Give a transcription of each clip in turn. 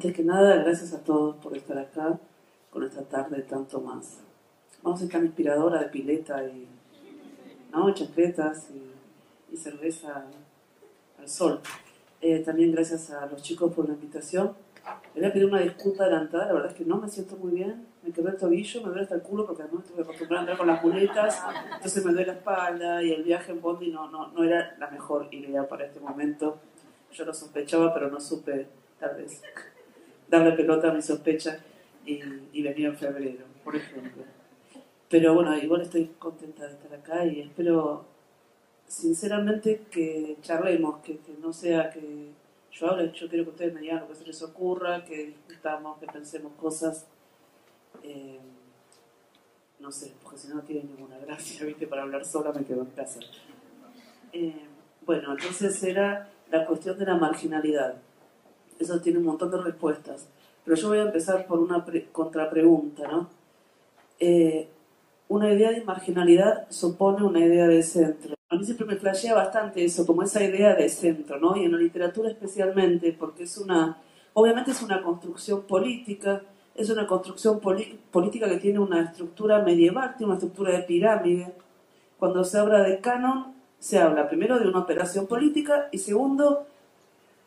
antes que nada, gracias a todos por estar acá con esta tarde tanto más. Vamos a estar inspiradora de pileta y, ¿no? chancletas y, cerveza al sol. Eh, también gracias a los chicos por la invitación. Le voy a pedir una disculpa adelantada, la verdad es que no me siento muy bien. Me quebré el tobillo, me duele hasta el culo porque además estuve acostumbrada a andar con las muletas, entonces me duele la espalda y el viaje en Bondi no, no, no era la mejor idea para este momento. Yo lo sospechaba, pero no supe, tal vez, darle pelota a mi sospecha y, y venir en febrero, por ejemplo. Pero bueno, igual estoy contenta de estar acá y espero sinceramente que charlemos, que, no sea que yo hable, yo quiero que ustedes me digan lo que se les ocurra, que discutamos, que pensemos cosas. Eh, no sé, porque si no, no tiene ninguna gracia, ¿viste? Para hablar sola me quedo en casa. Eh, bueno, entonces era la cuestión de la marginalidad. Eso tiene un montón de respuestas. Pero yo voy a empezar por una contrapregunta, ¿no? Eh, una idea de marginalidad supone una idea de centro. A mí siempre me flashea bastante eso, como esa idea de centro, ¿no? Y en la literatura especialmente, porque es una, obviamente es una construcción política, es una construcción política que tiene una estructura medieval, tiene una estructura de pirámide. Cuando se habla de canon, se habla primero de una operación política y segundo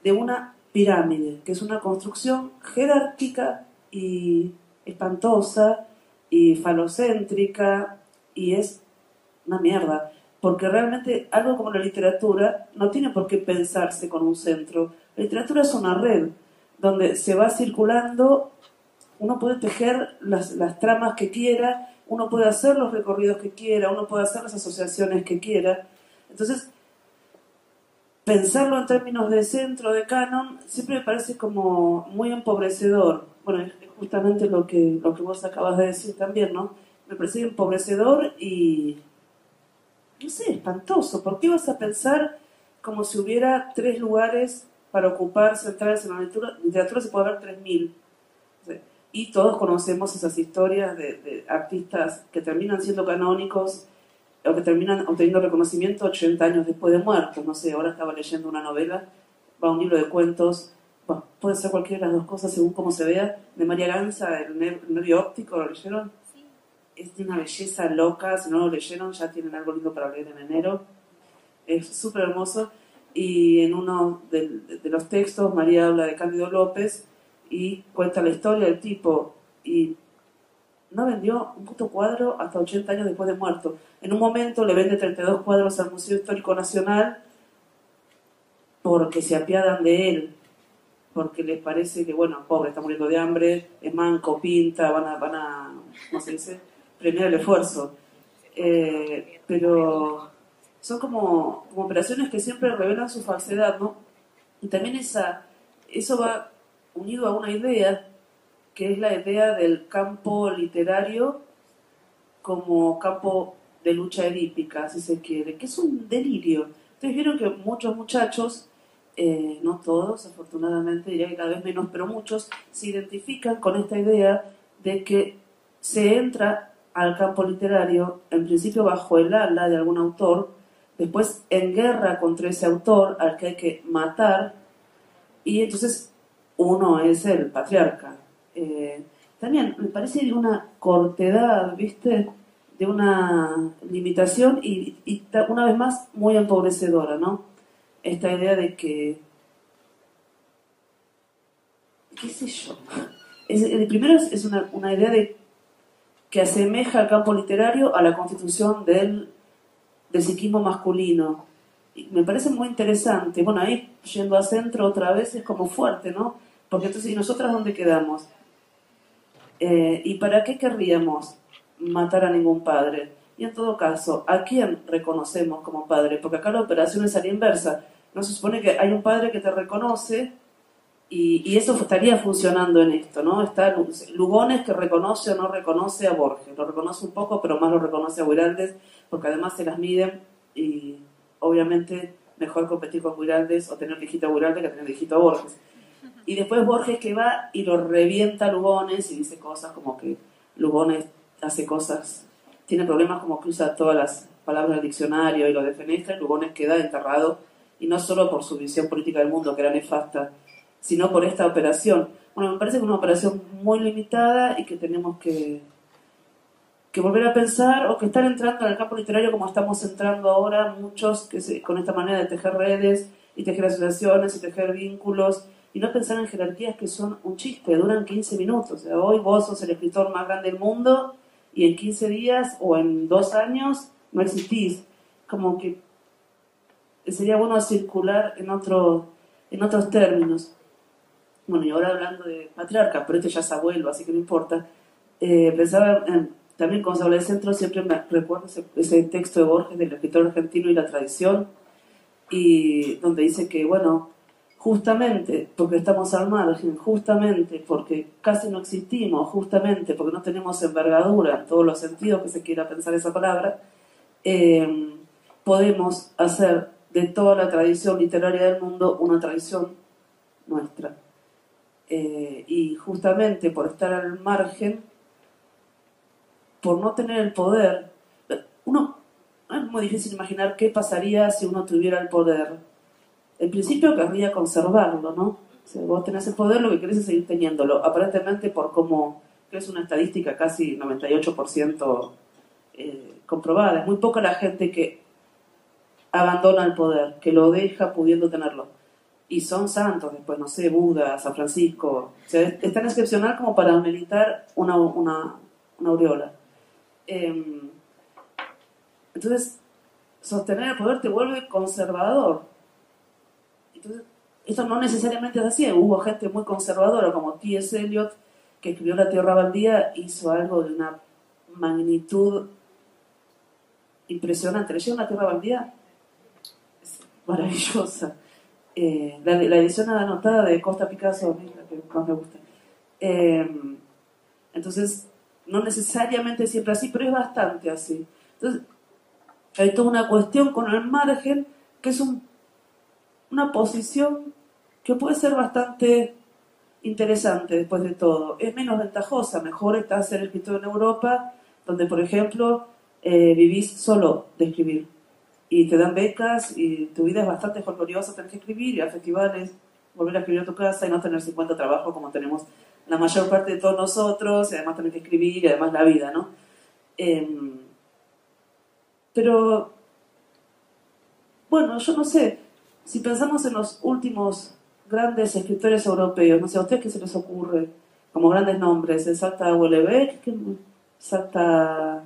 de una pirámide, que es una construcción jerárquica y espantosa y falocéntrica y es una mierda, porque realmente algo como la literatura no tiene por qué pensarse con un centro. La literatura es una red donde se va circulando, uno puede tejer las, las tramas que quiera, uno puede hacer los recorridos que quiera, uno puede hacer las asociaciones que quiera, entonces, pensarlo en términos de centro, de canon, siempre me parece como muy empobrecedor. Bueno, es justamente lo que, lo que vos acabas de decir también, ¿no? Me parece empobrecedor y, no sé, espantoso. ¿Por qué vas a pensar como si hubiera tres lugares para ocupar centrales en la literatura? Literatura se puede haber tres mil. Y todos conocemos esas historias de artistas que terminan siendo canónicos o que terminan obteniendo reconocimiento 80 años después de muerto. No sé, ahora estaba leyendo una novela, va un libro de cuentos, puede ser cualquiera de las dos cosas según cómo se vea, de María Ganza, el, nervio óptico, ¿lo leyeron? Sí. Es de una belleza loca, si no lo leyeron ya tienen algo lindo para leer en enero. Es súper hermoso. Y en uno de, de los textos María habla de Cándido López y cuenta la historia del tipo y no vendió un puto cuadro hasta 80 años después de muerto. En un momento le vende 32 cuadros al Museo Histórico Nacional porque se apiadan de él, porque les parece que, bueno, pobre, está muriendo de hambre, es manco, pinta, van a, van a ¿cómo se dice?, premiar el esfuerzo. Eh, pero son como, como operaciones que siempre revelan su falsedad, ¿no? Y también esa, eso va unido a una idea que es la idea del campo literario como campo de lucha edípica, si se quiere, que es un delirio. Ustedes vieron que muchos muchachos, eh, no todos, afortunadamente, diría que cada vez menos, pero muchos, se identifican con esta idea de que se entra al campo literario, en principio bajo el ala de algún autor, después en guerra contra ese autor al que hay que matar, y entonces uno es el patriarca, eh, también me parece de una cortedad, ¿viste? De una limitación y, una vez más muy empobrecedora, ¿no? Esta idea de que, qué sé yo, el primero es, una, una, idea de que asemeja al campo literario a la constitución del, del psiquismo masculino. Y me parece muy interesante. Bueno, ahí yendo a centro otra vez es como fuerte, ¿no? Porque entonces, ¿y nosotras dónde quedamos? Eh, ¿Y para qué querríamos matar a ningún padre? Y en todo caso, ¿a quién reconocemos como padre? Porque acá la operación es a la inversa. No se supone que hay un padre que te reconoce y, eso estaría funcionando en esto, ¿no? Está Lugones que reconoce o no reconoce a Borges. Lo reconoce un poco, pero más lo reconoce a Guiraldes, porque además se las miden y obviamente mejor competir con Guiraldes o tener viejito a Guiraldes que tener viejito a Borges. Y después Borges que va y lo revienta a Lugones y dice cosas como que Lugones hace cosas, tiene problemas como que usa todas las palabras del diccionario y lo defenestra, y Lugones queda enterrado, y no solo por su visión política del mundo, que era nefasta, sino por esta operación. Bueno, me parece que es una operación muy limitada y que tenemos que, que volver a pensar o que estar entrando en el campo literario como estamos entrando ahora muchos que con esta manera de tejer redes y tejer asociaciones y tejer vínculos y no pensar en jerarquías que son un chiste, duran 15 minutos. O sea, hoy vos sos el escritor más grande del mundo y en 15 días o en dos años no existís. Como que sería bueno circular en, otro, en otros términos. Bueno, y ahora hablando de patriarca, pero este ya es abuelo, así que no importa. Eh, pensaba también cuando se habla de centro, siempre me recuerdo ese, ese texto de Borges del escritor argentino y la tradición, y donde dice que, bueno, justamente porque estamos al margen, justamente porque casi no existimos, justamente porque no tenemos envergadura en todos los sentidos que se quiera pensar esa palabra, eh, podemos hacer de toda la tradición literaria del mundo una tradición nuestra. Eh, y justamente por estar al margen, por no tener el poder, uno, es muy difícil imaginar qué pasaría si uno tuviera el poder en principio querría conservarlo, ¿no? Si vos tenés el poder, lo que querés es seguir teniéndolo. Aparentemente, por cómo es una estadística casi 98% eh, comprobada, es muy poca la gente que abandona el poder, que lo deja pudiendo tenerlo. Y son santos, después, no sé, Buda, San Francisco. O sea, es, tan excepcional como para meditar una, una, una aureola. Em, entonces, sostener el poder te vuelve conservador entonces, esto no necesariamente es así. Hubo gente muy conservadora como T.S. Eliot, que escribió La Tierra Baldía, hizo algo de una magnitud impresionante. ¿Leyeron La Tierra Baldía? Es maravillosa. Eh, la, edición anotada de Costa Picasso, la que más me gusta. Eh, entonces, no necesariamente siempre así, pero es bastante así. Entonces, hay toda una cuestión con el margen que es un una posición que puede ser bastante interesante después de todo. Es menos ventajosa, mejor está ser escritor en Europa, donde por ejemplo eh, vivís solo de escribir y te dan becas y tu vida es bastante folcloriosa, tener que escribir, y a festivales, volver a escribir a tu casa y no tener 50 trabajos como tenemos la mayor parte de todos nosotros, y además tener que escribir y además la vida, ¿no? Em, pero, bueno, yo no sé, si pensamos en los últimos grandes escritores europeos, no sé, ¿a ustedes qué se les ocurre? Como grandes nombres, Salta Houellebecq, Salta...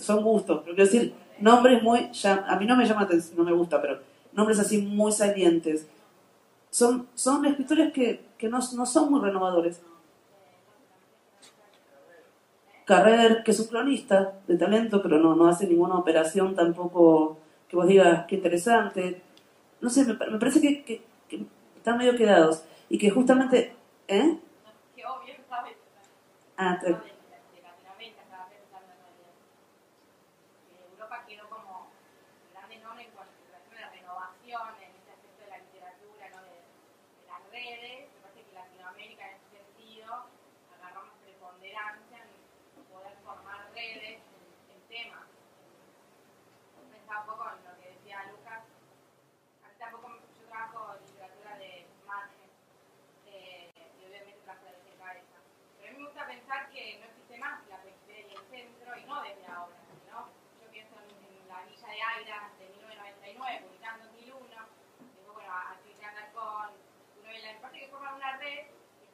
son gustos, pero quiero decir, nombres muy... a mí no me llama atención, no me gusta, pero nombres así muy salientes. Son, son escritores que, que no, no son muy renovadores. Carrer, que es un cronista de talento, pero no, no hace ninguna operación tampoco que vos digas qué interesante no sé, me, me parece que, que, que, están medio quedados y que justamente... ¿Eh? Que obvio,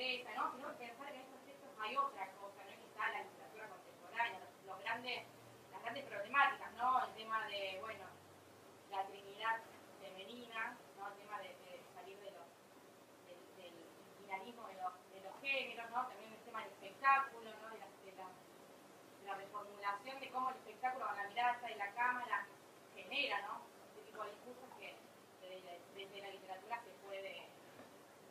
¿no? sino pensar que en estos textos hay otra cosa, ¿no? está la literatura contemporánea, los, grandes, las grandes problemáticas, ¿no? el tema de, bueno, la trinidad femenina, ¿no? el tema de, salir de los, del binarismo de los, de los géneros, ¿no? también el tema del espectáculo, ¿no? de, la, de la, reformulación de cómo el espectáculo con la mirada y la cámara genera, ¿no?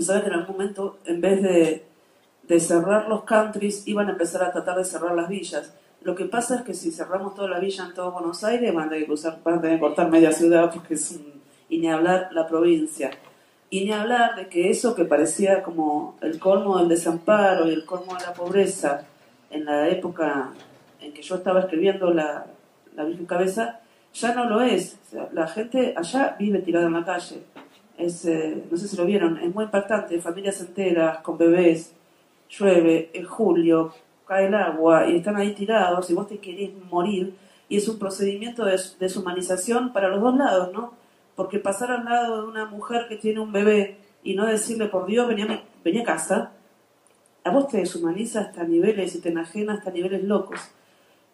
pensaba que en algún momento, en vez de, de cerrar los countries, iban a empezar a tratar de cerrar las villas. Lo que pasa es que si cerramos toda la villa en todo Buenos Aires, van a tener que, cruzar, van a tener que cortar media ciudad porque y ni hablar la provincia. Y ni hablar de que eso que parecía como el colmo del desamparo y el colmo de la pobreza, en la época en que yo estaba escribiendo la, la Virgen Cabeza, ya no lo es. la gente allá vive tirada en la calle. Es, eh, no sé si lo vieron, es muy impactante. Familias enteras con bebés, llueve, en julio, cae el agua y están ahí tirados y vos te querés morir. Y es un procedimiento de deshumanización para los dos lados, ¿no? Porque pasar al lado de una mujer que tiene un bebé y no decirle, por Dios, venía, venía a casa, a vos te deshumaniza hasta niveles y te enajena hasta niveles locos.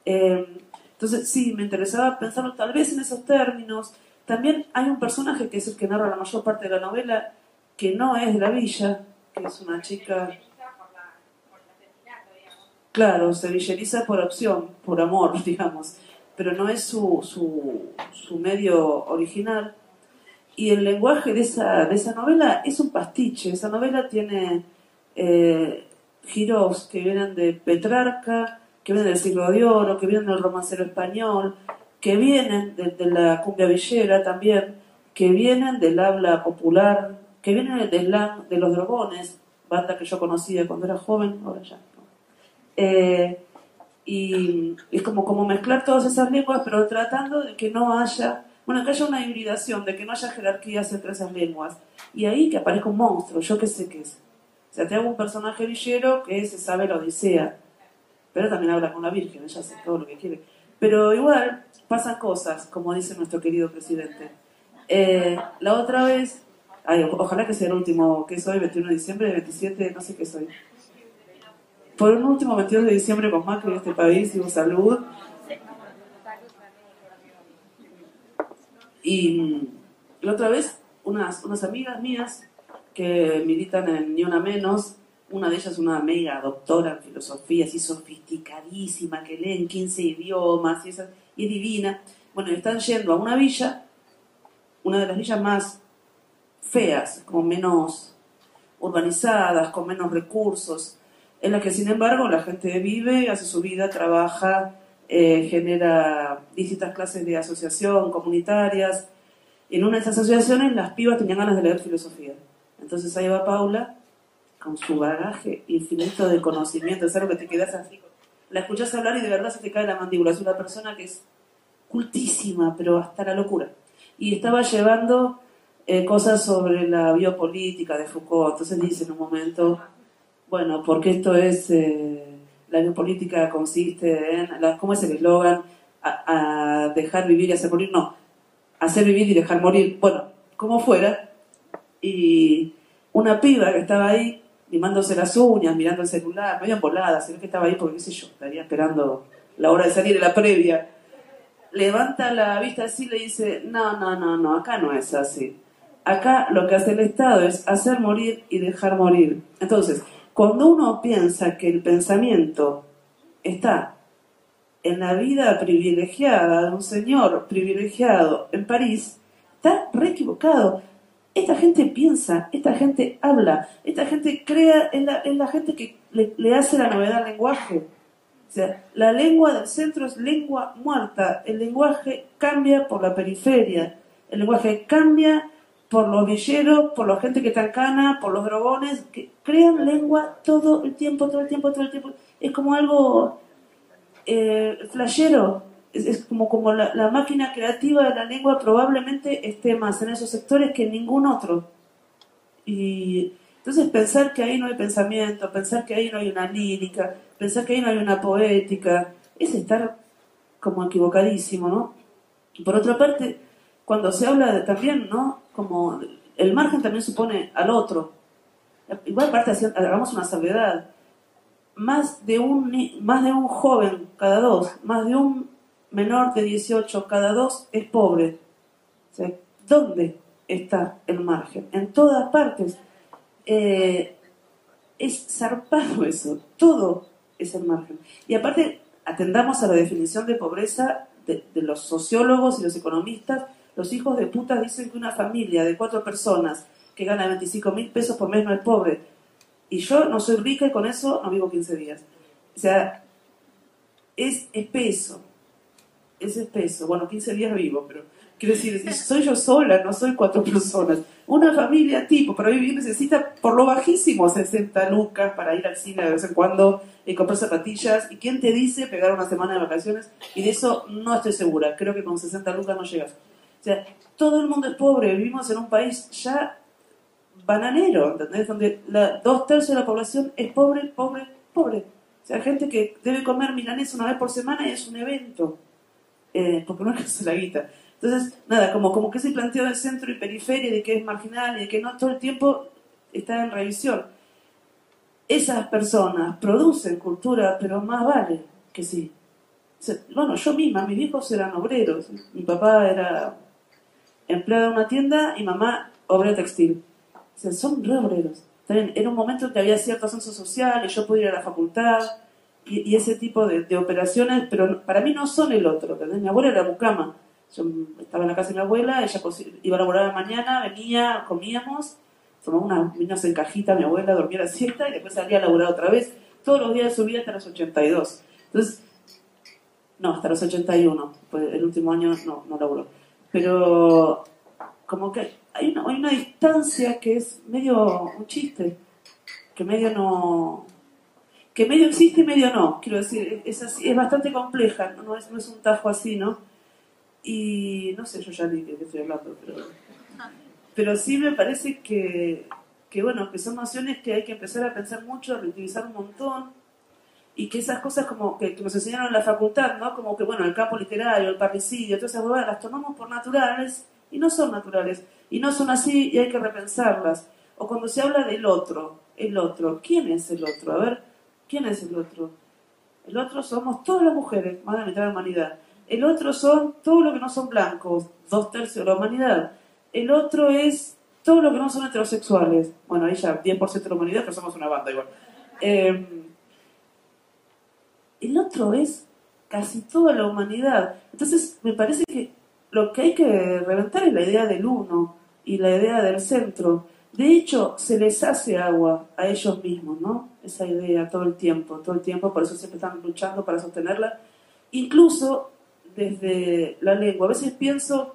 Eh, entonces, sí, me interesaba pensarlo tal vez en esos términos. También hay un personaje que es el que narra la mayor parte de la novela, que no es de la villa, que es una chica... Claro, se villeriza por opción, por amor, digamos, pero no es su, su, su medio original. Y el lenguaje de esa, de esa novela es un pastiche. Esa novela tiene eh, giros que vienen de Petrarca, que vienen del siglo de oro, que vienen del romancero español, que vienen de, la cumbia villera también, que vienen del habla popular, que vienen del slang de los dragones, banda que yo conocía cuando era joven, ahora ya eh, y es como, como mezclar todas esas lenguas, pero tratando de que no haya, bueno, que haya una hibridación, de que no haya jerarquías entre esas lenguas. Y ahí que aparezca un monstruo, yo qué sé qué es sea, te hago un personaje villero que se sabe la odisea, pero también habla con la Virgen, ella hace todo lo que quiere. Pero igual pasan cosas, como dice nuestro querido presidente. Eh, la otra vez, ojalá que sea el último, que soy? 21 de diciembre, 27, no sé qué soy. Por un último 22 de diciembre con Macri en este país, y salud. Y la otra vez, unas, unas amigas mías que militan en Ni Una Menos. Una de ellas una mega doctora en filosofía, así sofisticadísima, que lee en 15 idiomas y, es divina. Bueno, están yendo a una villa, una de las villas más feas, como menos urbanizadas, con menos recursos, en la que sin embargo la gente vive, hace su vida, trabaja, eh, genera distintas clases de asociación comunitarias. En una de esas asociaciones las pibas tenían ganas de leer filosofía. Entonces ahí va Paula con su bagaje infinito de conocimiento, es algo que te quedas así. La escuchas hablar y de verdad se te cae la mandíbula. Es una persona que es cultísima, pero hasta la locura. Y estaba llevando eh, cosas sobre la biopolítica de Foucault. Entonces dice en un momento, bueno, porque esto es, eh, la biopolítica consiste en, ¿cómo es el eslogan? A, a, dejar vivir y hacer morir. No, hacer vivir y dejar morir. Bueno, como fuera. Y una piba que estaba ahí limándose las uñas, mirando el celular, medio volada, sino que estaba ahí porque, qué sé yo, estaría esperando la hora de salir de la previa. Levanta la vista así y le dice, no, no, no, no, acá no es así. Acá lo que hace el Estado es hacer morir y dejar morir. Entonces, cuando uno piensa que el pensamiento está en la vida privilegiada de un señor privilegiado en París, está re equivocado. Esta gente piensa, esta gente habla, esta gente crea, es la, la gente que le, hace la novedad al lenguaje. O sea, la lengua del centro es lengua muerta, el lenguaje cambia por la periferia, el lenguaje cambia por los villeros, por la gente que está en cana, por los drogones, que crean lengua todo el tiempo, todo el tiempo, todo el tiempo. Es como algo eh, flashero es, como, como la, máquina creativa de la lengua probablemente esté más en esos sectores que en ningún otro. Y entonces pensar que ahí no hay pensamiento, pensar que ahí no hay una lírica, pensar que ahí no hay una poética, es estar como equivocadísimo, ¿no? Por otra parte, cuando se habla de, también, ¿no? Como el margen también supone al otro. Igual parte hagamos una salvedad más de un, más de un joven cada dos, más de un menor de 18 cada dos es pobre. ¿Dónde está el margen? En todas partes. Eh, es zarpado eso, todo es el margen. Y aparte, atendamos a la definición de pobreza de, los sociólogos y los economistas. Los hijos de puta dicen que una familia de cuatro personas que gana 25 mil pesos por mes no es pobre. Y yo no soy rica y con eso no vivo 15 días. O sea, es espeso. Es espeso. Bueno, 15 días vivo, pero quiero decir, soy yo sola, no soy cuatro personas. Una familia tipo para vivir necesita por lo bajísimo 60 lucas para ir al cine de vez en cuando y comprar zapatillas. ¿Y quién te dice pegar una semana de vacaciones? Y de eso no estoy segura. Creo que con 60 lucas no llegas. O sea, todo el mundo es pobre. Vivimos en un país ya bananero, ¿entendés? Donde la, dos tercios de la población es pobre, pobre, pobre. O sea, gente que debe comer milanesa una vez por semana y es un evento. Eh, porque no alcanza la guita. Entonces, nada, como, como que ese planteo del centro y periferia, de que es marginal y de que no todo el tiempo está en revisión. Esas personas producen cultura, pero más vale que sí. bueno, yo misma, mis hijos eran obreros. Mi papá era empleado de una tienda y mamá obrera textil. O sea, son re obreros. También era un momento en que había cierto ascenso social y yo podía ir a la facultad y, ese tipo de, operaciones, pero para mí no son el otro. Mi abuela era mucama. Yo estaba en la casa de mi abuela, ella iba a laborar mañana, venía, comíamos, tomaba unas vinos en cajita, mi abuela dormía la siesta y después salía a laburar otra vez. Todos los días subía hasta los 82. Entonces, no, hasta los 81. Pues el último año no, no laburó. Pero como que hay una, hay una distancia que es medio un chiste, que medio no, que medio existe medio no, quiero decir, es, así, es bastante compleja, no es, no es un tajo así, ¿no? Y no sé, yo ya ni de qué estoy hablando, pero, pero sí me parece que, que, bueno, que son nociones que hay que empezar a pensar mucho, a reutilizar un montón, y que esas cosas como que, nos enseñaron en la facultad, ¿no? Como que, bueno, el campo literario, el parricidio, todas esas cosas las tomamos por naturales y no son naturales, y no son así y hay que repensarlas. O cuando se habla del otro, el otro, ¿quién es el otro? A ver, ¿quién es el otro? El otro somos todas las mujeres, más de la mitad de la humanidad. El otro son todos los que no son blancos, dos tercios de la humanidad. El otro es todo lo que no son heterosexuales. Bueno, ahí ya 10% de la humanidad, pero somos una banda igual. Em, el otro es casi toda la humanidad. Entonces, me parece que lo que hay que reventar es la idea del uno y la idea del centro. De hecho, se les hace agua a ellos mismos, ¿no? Esa idea todo el tiempo, todo el tiempo, por eso siempre están luchando para sostenerla. Incluso desde la lengua. A veces pienso,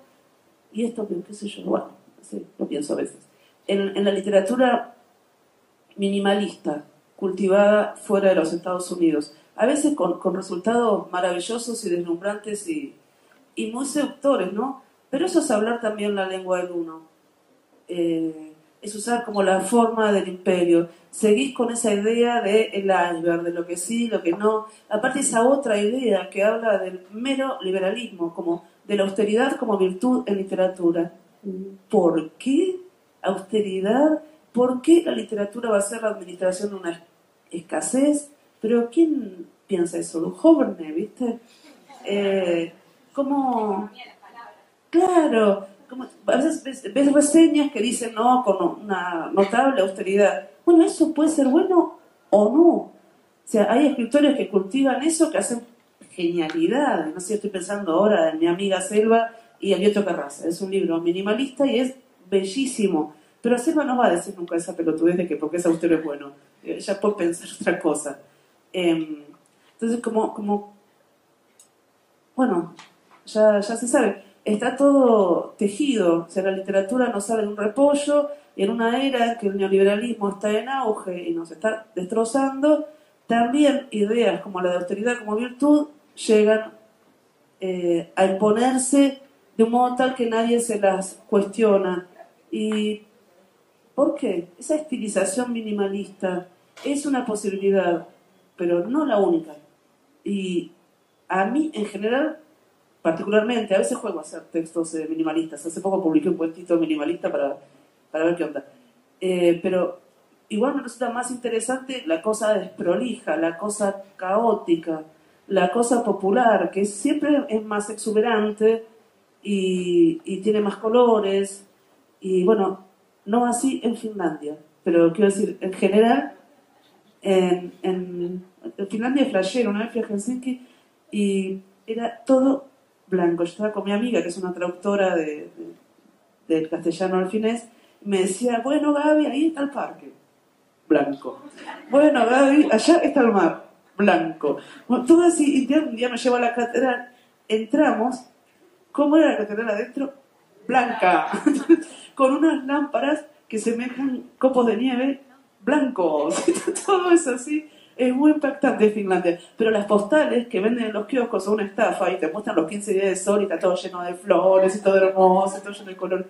y esto qué sé yo, bueno, sí, lo pienso a veces, en, la literatura minimalista, cultivada fuera de los Estados Unidos, a veces con, resultados maravillosos y deslumbrantes y, muy seductores, ¿no? Pero eso es hablar también la lengua del uno. Eh, es usar como la forma del imperio. Seguís con esa idea del el iceberg, de lo que sí, lo que no. Aparte esa otra idea que habla del mero liberalismo, como de la austeridad como virtud en literatura. ¿Por qué austeridad? ¿Por qué la literatura va a ser la administración de una escasez? Pero ¿quién piensa eso? joven, ¿viste? Eh, ¿Cómo? Claro, a veces ves, reseñas que dicen, no, con una notable austeridad. Bueno, eso puede ser bueno o no. O sea, hay escritores que cultivan eso, que hacen genialidad. No sé, estoy pensando ahora en mi amiga Selva y Alberto Carraza. Es un libro minimalista y es bellísimo. Pero Selva no va a decir nunca esa pelotudez de que porque es austero es bueno. Ella puede pensar otra cosa. Em, entonces, como, como bueno, ya, ya se sabe está todo tejido, o sea, la literatura no sale de un repollo, y en una era en que el neoliberalismo está en auge y nos está destrozando, también ideas como la de austeridad como virtud llegan eh, a imponerse de un modo tal que nadie se las cuestiona. ¿Y por qué? Esa estilización minimalista es una posibilidad, pero no la única. Y a mí, en general, particularmente, a veces juego a hacer textos eh, minimalistas. Hace poco publiqué un cuentito minimalista para, para ver qué onda. Eh, pero igual me resulta más interesante la cosa desprolija, la cosa caótica, la cosa popular, que siempre es más exuberante y, y tiene más colores. Y bueno, no así en Finlandia, pero quiero decir, en general, en, en, Finlandia es flashero, una vez fui a Helsinki y era todo blanco. Yo estaba con mi amiga, que es una traductora de, del castellano al finés, y me decía, bueno Gaby, ahí está el parque, blanco. Bueno Gaby, allá está el mar, blanco. todo así, y un día me llevo a la catedral, entramos, ¿cómo era la catedral adentro? Blanca, con unas lámparas que semejan copos de nieve blancos, todo eso así. Es muy impactante Finlandia. Pero las postales que venden en los kioscos son una estafa y te muestran los 15 días de sol y está todo lleno de flores y todo hermoso todo lleno de color.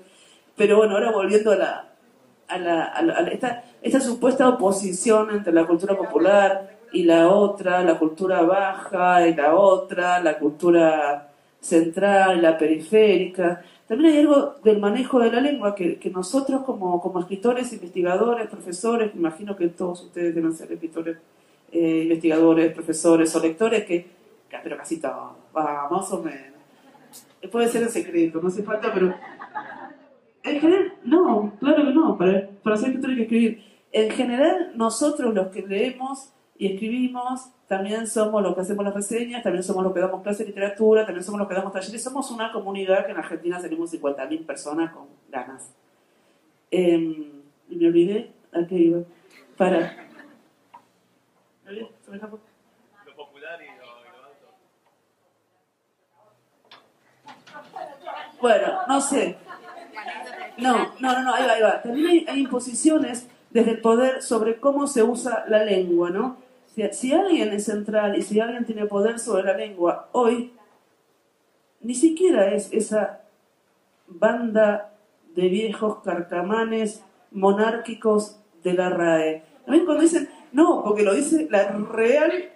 Pero bueno, ahora volviendo a la, a la, a esta, esta supuesta oposición entre la cultura popular y la otra, la cultura baja y la otra, la cultura central, la periférica. También hay algo del manejo de la lengua que, nosotros como, como, escritores, investigadores, profesores, imagino que todos ustedes deben ser escritores, eh, investigadores, profesores o lectores, que, pero casi todos, más o menos. Puede ser en secreto, no hace falta, pero... En general, no, claro que no, para, para ser escritor hay que escribir. En general, nosotros los que leemos y escribimos, también somos los que hacemos las reseñas, también somos los que damos clases de literatura, también somos los que damos talleres. Somos una comunidad que en Argentina tenemos 50.000 personas con ganas. Eh, me olvidé a qué iba. Para. Lo popular y lo, alto. Bueno, no sé. No, no, no, no, ahí va, ahí va. También hay, imposiciones desde el poder sobre cómo se usa la lengua, ¿no? Si, alguien es central y si alguien tiene poder sobre la lengua, hoy ni siquiera es esa banda de viejos carcamanes monárquicos de la RAE. También cuando dicen, no, porque lo dice la Real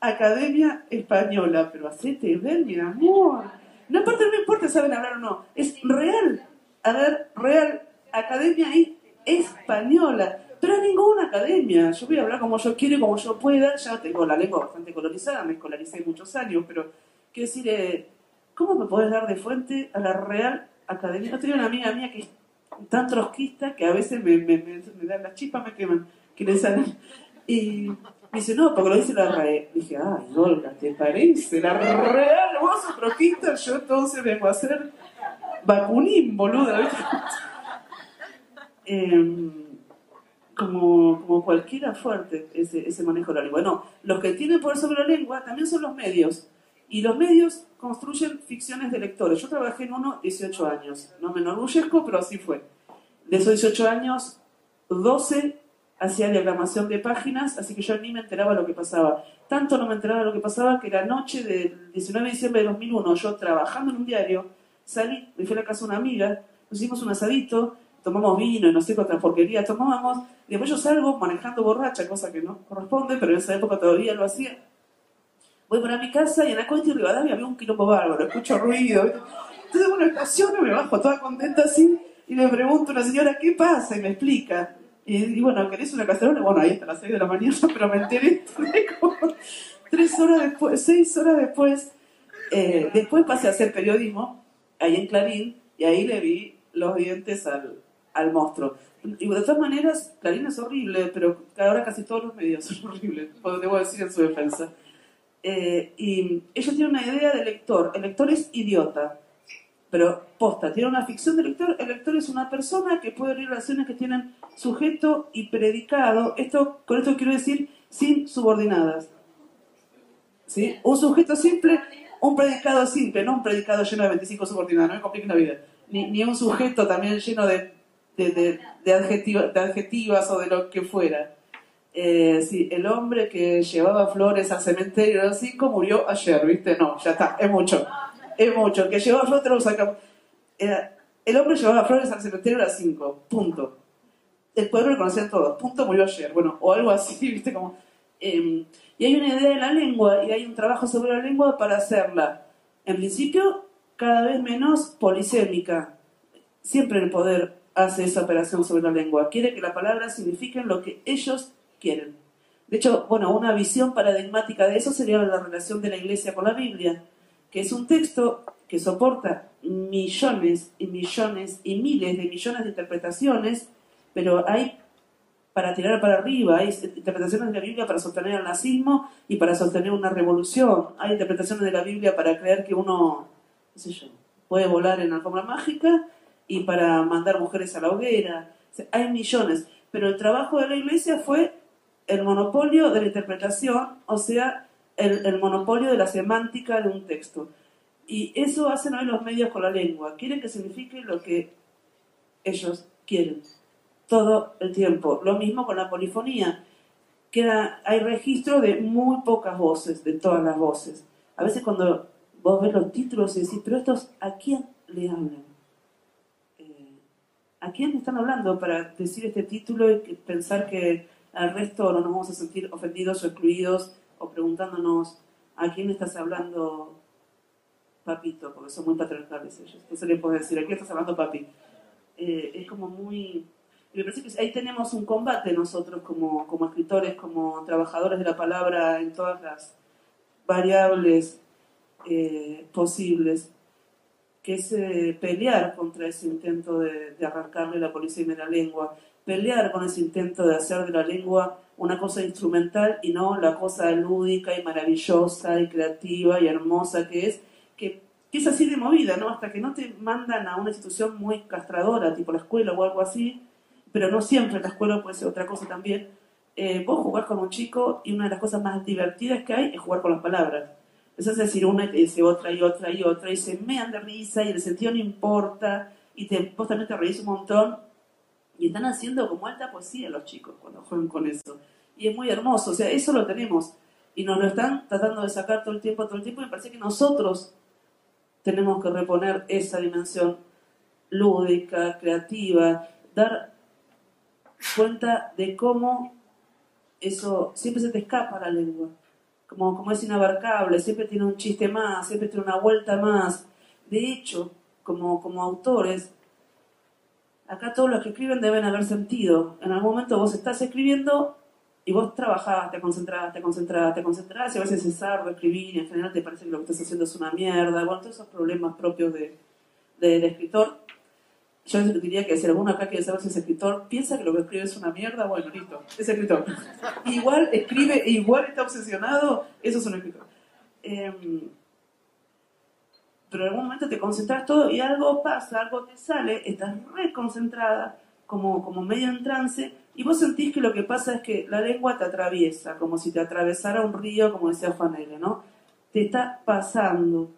Academia Española, pero hacete ver, mi amor. No importa, no importa, saben hablar o no, es real, a ver, Real Academia Española pero ninguna academia. Yo voy a hablar como yo quiero y como yo pueda. Ya tengo la lengua bastante colonizada, me escolaricé muchos años, pero quiero decir, eh, ¿cómo me podés dar de fuente a la Real Academia? Yo tenía una amiga mía que es tan trotskista que a veces me, me, me, dan las chispas, me queman, Y dice, no, porque lo dice la RAE. Dije, ay, Olga, ¿te parece? La Real, vos trotskista, yo entonces vengo a hacer vacunín, boludo. eh, como, como cualquiera fuerte ese, ese manejo de la lengua. No, los que tienen poder sobre la lengua también son los medios. Y los medios construyen ficciones de lectores. Yo trabajé en uno 18 años. No me enorgullezco, pero así fue. De esos 18 años, 12 hacía diagramación de páginas, así que yo ni me enteraba lo que pasaba. Tanto no me enteraba lo que pasaba que la noche del 19 de diciembre de 2001, yo trabajando en un diario, salí, me fui a la casa de una amiga, nos hicimos un asadito, tomamos vino y no sé cuántas porquerías tomábamos, y después yo salgo manejando borracha, cosa que no corresponde, pero en esa época todavía lo hacía. Voy para mi casa y en la Conti Rivadavia había un quilombo bárbaro, escucho ruido. Entonces, bueno, estaciono, me bajo toda contenta así, y le pregunto a una señora, ¿qué pasa? Y me explica. Y, bueno, ¿querés una cacerola? Bueno, ahí está las 6 de la mañana, pero me enteré como tres horas después, seis horas después. Eh, después pasé a hacer periodismo, ahí en Clarín, y ahí le vi los dientes al, al monstruo. Y de todas maneras, Clarín es horrible, pero ahora casi todos los medios son horribles, debo decir en su defensa. Eh, y ellos tienen una idea de lector. El lector es idiota, pero posta, tiene una ficción de lector. El lector es una persona que puede abrir relaciones que tienen sujeto y predicado. Esto, con esto quiero decir sin subordinadas. ¿Sí? Un sujeto simple, un predicado simple, no un predicado lleno de 25 subordinadas, no me compliquen la vida. Ni, un sujeto también lleno de de, de, adjetivas o de lo que fuera. Eh, sí, el hombre que llevaba flores al cementerio a las 5 murió ayer, ¿viste? No, ya está, es mucho. Es mucho. El que llevaba flores, lo sacamos. el hombre llevaba flores al cementerio a las 5, punto. El pueblo lo conocían todos, punto, murió ayer. Bueno, o algo así, ¿viste? Como, em, y hay una idea de la lengua y hay un trabajo sobre la lengua para hacerla, en principio, cada vez menos polisémica. Siempre el poder hace esa operación sobre la lengua. Quiere que la palabra signifique lo que ellos quieren. De hecho, bueno, una visión paradigmática de eso sería la relación de la Iglesia con la Biblia, que es un texto que soporta millones y millones y miles de millones de interpretaciones, pero hay para tirar para arriba, hay interpretaciones de la Biblia para sostener el nazismo y para sostener una revolución, hay interpretaciones de la Biblia para creer que uno, qué sé yo, puede volar en alfombra mágica y para mandar mujeres a la hoguera. hay millones, pero el trabajo de la Iglesia fue el monopolio de la interpretación, o sea, el, monopolio de la semántica de un texto. Y eso hacen hoy los medios con la lengua. Quieren que signifique lo que ellos quieren. Todo el tiempo. Lo mismo con la polifonía. Queda, hay registro de muy pocas voces, de todas las voces. A veces cuando vos ves los títulos y decís, pero estos, ¿a quién le hablan? Eh, ¿A quién están hablando para decir este título y pensar que al resto no nos vamos a sentir ofendidos o excluidos o preguntándonos a quién estás hablando papito, porque son muy patriarcales ellos. Entonces le puedo decir, aquí estás hablando papi. Eh, es como muy... Me parece que ahí tenemos un combate nosotros como, como escritores, como trabajadores de la palabra en todas las variables eh, posibles, que es eh, pelear contra ese intento de, de arrancarle la policía de la lengua, pelear con ese intento de hacer de la lengua una cosa instrumental y no la cosa lúdica y maravillosa y creativa y hermosa que es, que, es así de movida, ¿no? Hasta que no te mandan a una institución muy castradora, tipo la escuela o algo así, pero no siempre la escuela puede ser otra cosa también. Eh, vos jugás con un chico y una de las cosas más divertidas que hay es jugar con las palabras. Empezás a decir una y te dice otra y otra y otra y se mean de risa y el sentido no importa y te, vos también te reís un montón y están haciendo como alta poesía los chicos cuando juegan con eso. Y es muy hermoso, o sea, eso lo tenemos. Y nos lo están tratando de sacar todo el tiempo, todo el tiempo, y me parece que nosotros tenemos que reponer esa dimensión lúdica, creativa, dar cuenta de cómo eso siempre se te escapa la lengua, como, como es inabarcable, siempre tiene un chiste más, siempre tiene una vuelta más. De hecho, como, como autores, acá todos los que escriben deben haber sentido. En algún momento vos estás escribiendo y vos trabajás, te concentrás, te concentrás, te concentrás, y a veces es sardo escribir, en general te parece que lo que estás haciendo es una mierda, bueno, todos esos problemas propios de, de, escritor. Yo diría que si alguno acá quiere saber si es escritor, piensa que lo que escribe es una mierda, bueno, listo, es escritor. igual escribe, igual está obsesionado, eso es un escritor. Em, pero en algún momento te concentras todo y algo pasa, algo te sale, estás reconcentrada, como, como medio en trance, y vos sentís que lo que pasa es que la lengua te atraviesa, como si te atravesara un río, como decía Juan ¿no? Te está pasando.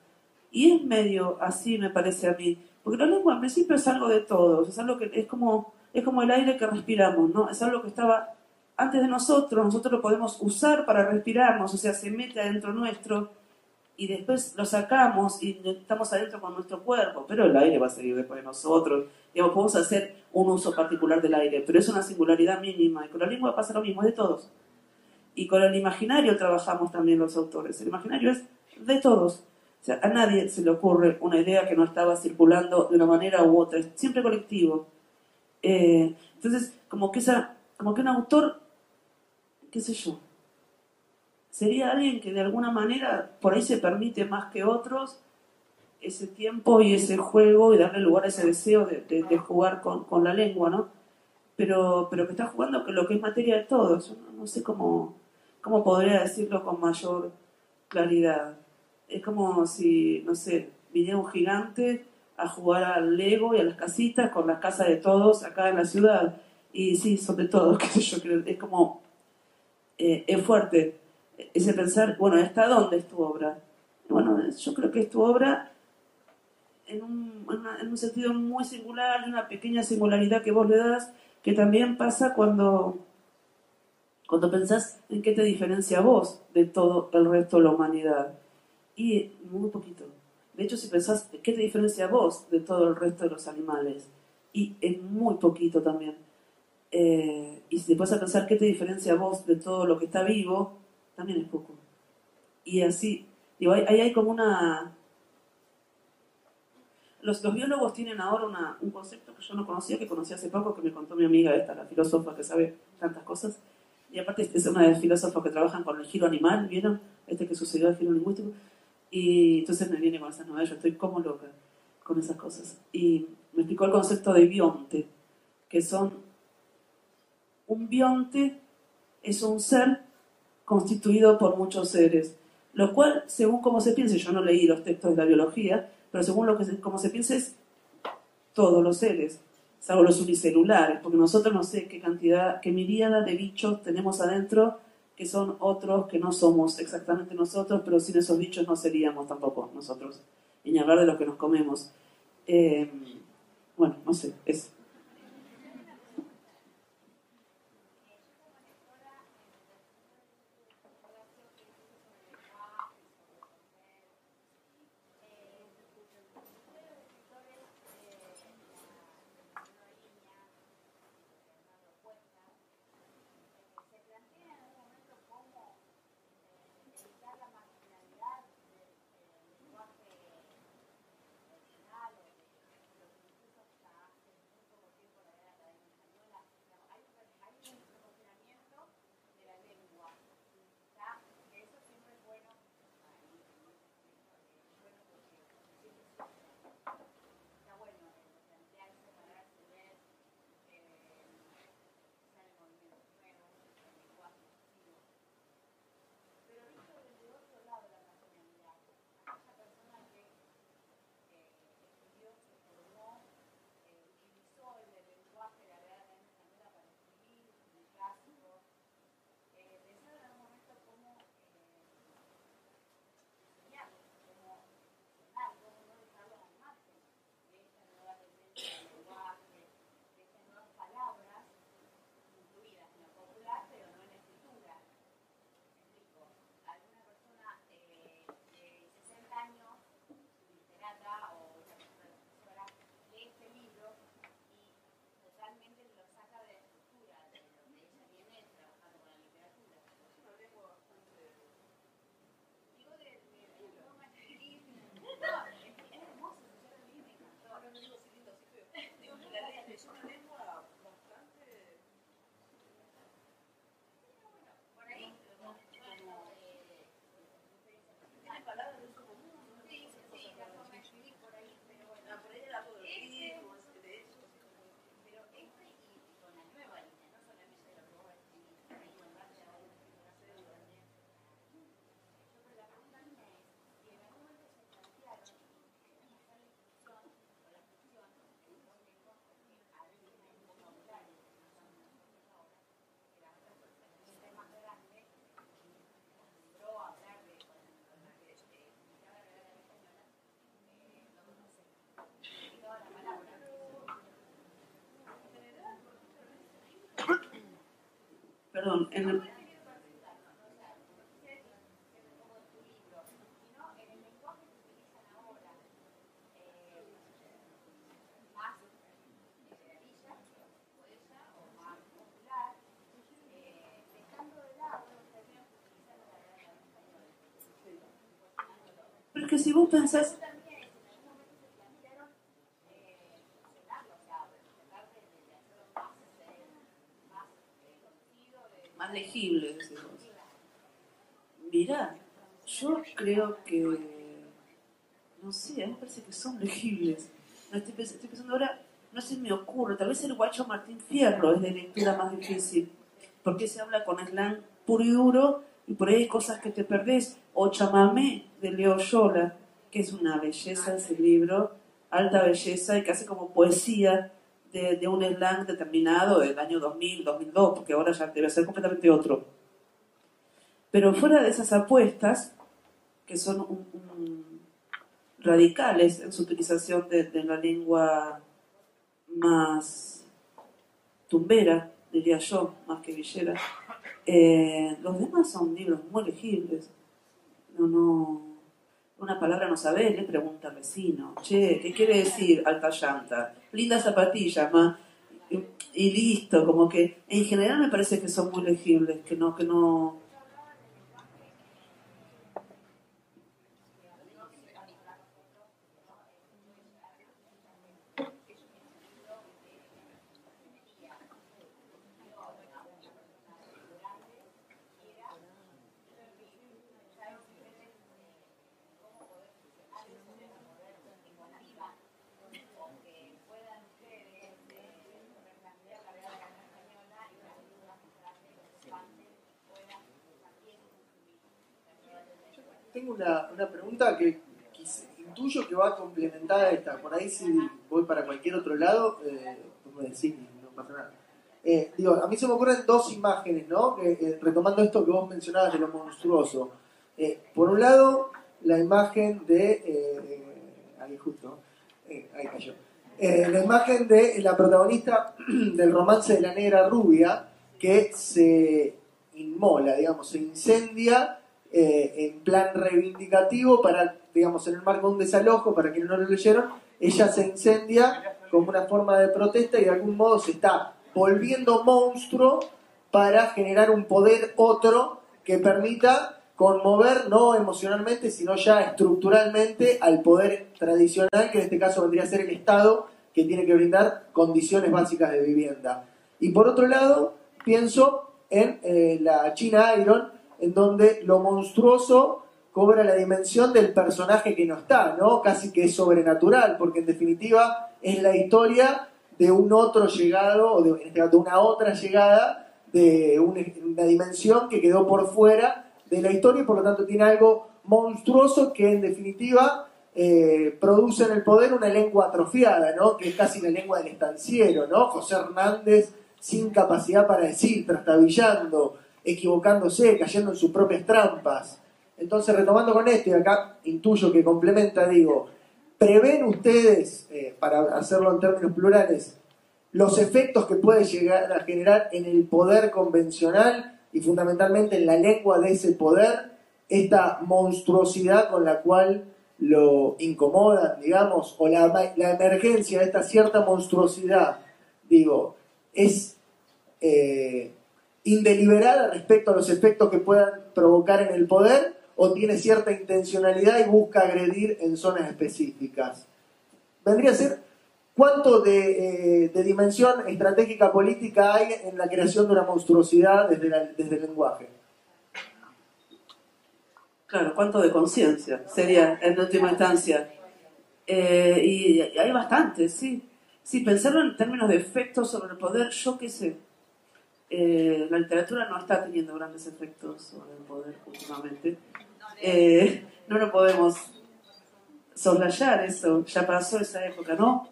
Y es medio así, me parece a mí. Porque la lengua en principio es algo de todos, es algo que es como, es como el aire que respiramos, ¿no? Es algo que estaba antes de nosotros, nosotros lo podemos usar para respirarnos, o sea, se mete adentro nuestro y después lo sacamos y estamos adentro con nuestro cuerpo, pero el aire va a seguir después de nosotros. Digamos, podemos hacer un uso particular del aire, pero es una singularidad mínima. Y con la lengua pasa lo mismo, es de todos. Y con el imaginario trabajamos también los autores. El imaginario es de todos. O sea, a nadie se le ocurre una idea que no estaba circulando de una manera u otra, es siempre colectivo. Eh, entonces, como que, esa, como que un autor, qué sé yo, sería alguien que de alguna manera por ahí se permite más que otros ese tiempo y ese juego y darle lugar a ese deseo de, jugar con, la lengua, ¿no? Pero, pero que está jugando con lo que es materia de todos. no, sé cómo, cómo podría decirlo con mayor claridad. Es como si, no sé, viniera un gigante a jugar al Lego y a las casitas con las casas de todos acá en la ciudad. Y sí, son de todos, qué sé yo, es como, eh, es fuerte ese pensar, bueno, ¿hasta dónde es tu obra? Bueno, yo creo que es tu obra en un, sentido muy singular, una pequeña singularidad que vos le das, que también pasa cuando, cuando pensás en qué te diferencia vos de todo el resto de la humanidad. Y muy poquito. De hecho, si pensás qué te diferencia vos de todo el resto de los animales, y es muy poquito también. Eh, y si te vas a pensar qué te diferencia vos de todo lo que está vivo, también es poco. Y así, digo, ahí hay como una los, los biólogos tienen ahora una, un concepto que yo no conocía, que conocí hace poco, que me contó mi amiga esta, la filósofa que sabe tantas cosas. Y aparte es una de las filósofos que trabajan con el giro animal, ¿vieron? Este que sucedió al giro lingüístico. Y entonces me viene con esas novelas, yo estoy como loca con esas cosas. Y me explicó el concepto de bionte, que son un bionte es un ser constituido por muchos seres, lo cual, según como se piense, yo no leí los textos de la biología, pero según lo que se, se piense es todos los seres, salvo los unicelulares, porque nosotros no sé qué cantidad, qué miríada de bichos tenemos adentro que son otros que no somos exactamente nosotros, pero sin esos bichos no seríamos tampoco nosotros, y ni hablar de lo que nos comemos. Eh, bueno, no sé, es perdón, en el, que si vos pensás, legibles. Mira, yo creo que, no sé, a mí me parece que son legibles. No estoy, pensando ahora, no se me ocurre, tal vez el guacho Martín Fierro es de lectura más difícil, porque se habla con slang puro y duro y por ahí hay cosas que te perdés. O Chamamé de Leo Yola, que es una belleza ese libro, alta belleza y que hace como poesía de, un slang determinado del año 2000, 2002, porque ahora ya debe ser completamente otro. Pero fuera de esas apuestas, que son radicales en su utilización de, la lengua más tumbera, diría yo, más que villera, eh, los demás son libros muy legibles. No, no, una palabra no sabés, le pregunta al vecino, che, ¿qué quiere decir alta llanta? Linda zapatilla, ma. Y, listo, como que en general me parece que son muy legibles, que no, que no. tengo una, una pregunta que intuyo que va complementada a ahí si voy para cualquier otro lado, eh, me decís, no pasa nada. Eh, digo, a mí se me ocurren dos imágenes, ¿no? Eh, retomando esto que vos mencionabas de lo monstruoso. Por un lado, la imagen de... ahí justo, ahí cayó. la imagen de la protagonista del romance de la negra rubia que se inmola, digamos, se incendia en plan reivindicativo para, digamos, en el marco de un desalojo, para quienes no lo leyeron, ella se incendia como una forma de protesta y de algún modo se está volviendo monstruo para generar un poder otro que permita conmover no emocionalmente, sino ya estructuralmente al poder tradicional, que en este caso vendría a ser el Estado, que tiene que brindar condiciones básicas de vivienda. Y por otro lado, pienso en eh, la China Iron, en donde lo monstruoso cobra la dimensión del personaje que no está, ¿no? Casi que es sobrenatural, porque en definitiva es la historia de un otro llegado, o de, este una otra llegada de una, dimensión que quedó por fuera de la historia y por lo tanto tiene algo monstruoso que en definitiva eh, produce en el poder una lengua atrofiada, ¿no? que es casi la lengua del estanciero, ¿no? José Hernández sin capacidad para decir, trastabillando, equivocándose, cayendo en sus propias trampas. Entonces, retomando con esto, y acá intuyo que complementa, digo, ¿Prevén ustedes, eh, para hacerlo en términos plurales, los efectos que puede llegar a generar en el poder convencional y fundamentalmente en la lengua de ese poder esta monstruosidad con la cual lo incomodan, digamos, o la, emergencia de esta cierta monstruosidad, digo, es eh, indeliberada respecto a los efectos que puedan provocar en el poder o tiene cierta intencionalidad y busca agredir en zonas específicas. Vendría a ser cuánto eh, de, dimensión estratégica política hay en la creación de una monstruosidad desde, desde el lenguaje. Claro, cuánto de conciencia sería en última instancia. Eh, y hay bastante, sí. Sí, pensarlo en términos de efectos sobre el poder, yo qué sé. Eh, la literatura no está teniendo grandes efectos sobre el poder últimamente. Eh, no lo podemos soslayar eso, ya pasó esa época, ¿no?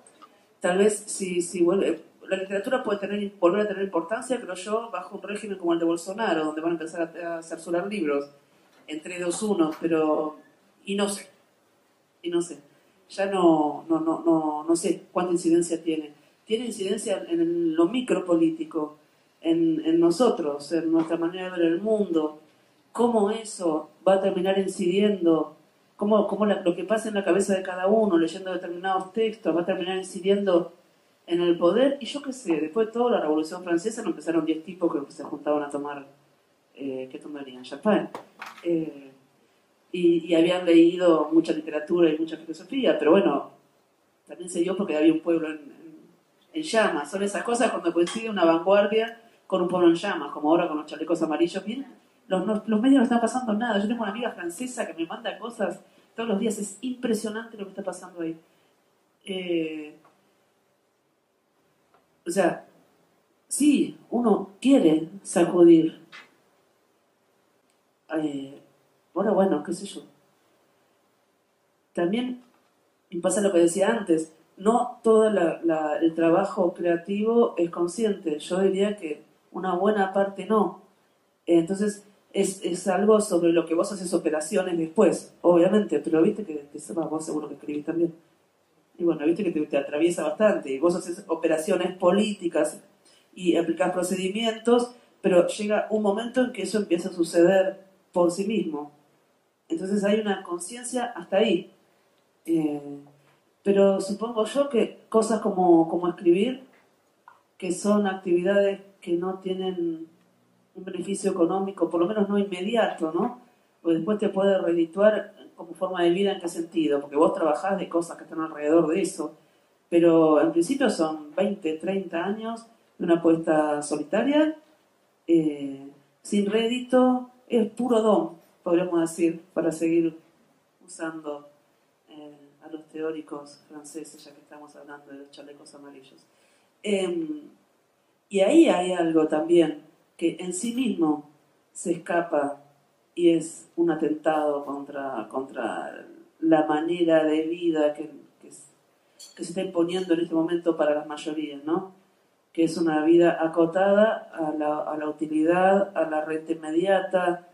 Tal vez si, si vuelve, la literatura puede tener, volver a tener importancia, creo yo, bajo un régimen como el de Bolsonaro, donde van a empezar a, censurar libros entre dos unos, pero y no sé, y no sé, ya no, no, no, no, no sé cuánta incidencia tiene. Tiene incidencia en lo micropolítico, en, en nosotros, en nuestra manera de ver el mundo, cómo eso va a terminar incidiendo, cómo, cómo lo que pasa en la cabeza de cada uno leyendo determinados textos va a terminar incidiendo en el poder. Y yo qué sé, después de todo, la Revolución Francesa no empezaron 10 tipos que se juntaban a tomar, eh, ¿qué tomarían? Champagne. Eh, y, habían leído mucha literatura y mucha filosofía, pero bueno, también se dio porque había un pueblo en, en llamas. Son esas cosas cuando coincide una vanguardia con un pueblo en llamas, como ahora con los chalecos amarillos. Bien, los, medios no están pasando nada. Yo tengo una amiga francesa que me manda cosas todos los días. Es impresionante lo que está pasando ahí. Eh, o sea, sí, uno quiere sacudir. Eh, ahora, bueno, qué sé yo. También pasa lo que decía antes. No todo el trabajo creativo es consciente. Yo diría que una buena parte no. Entonces, es, es, algo sobre lo que vos haces operaciones después, obviamente, pero viste que, que vos seguro que escribís también. Y bueno, viste que te, atraviesa bastante, y vos haces operaciones políticas y aplicás procedimientos, pero llega un momento en que eso empieza a suceder por sí mismo. Entonces hay una conciencia hasta ahí. Eh, pero supongo yo que cosas como, como escribir, que son actividades que no tienen un beneficio económico, por lo menos no inmediato, ¿no? O después te puede redituar como forma de vida en qué sentido, porque vos trabajás de cosas que están alrededor de eso, pero en principio son 20, 30 años de una apuesta solitaria, eh, sin rédito, es puro don, podríamos decir, para seguir usando eh, a los teóricos franceses, ya que estamos hablando de los chalecos amarillos. Em, y ahí hay algo también que en sí mismo se escapa y es un atentado contra, contra la manera de vida que, que, se está imponiendo en este momento para las mayorías, ¿no? que es una vida acotada a la, a la utilidad, a la renta inmediata,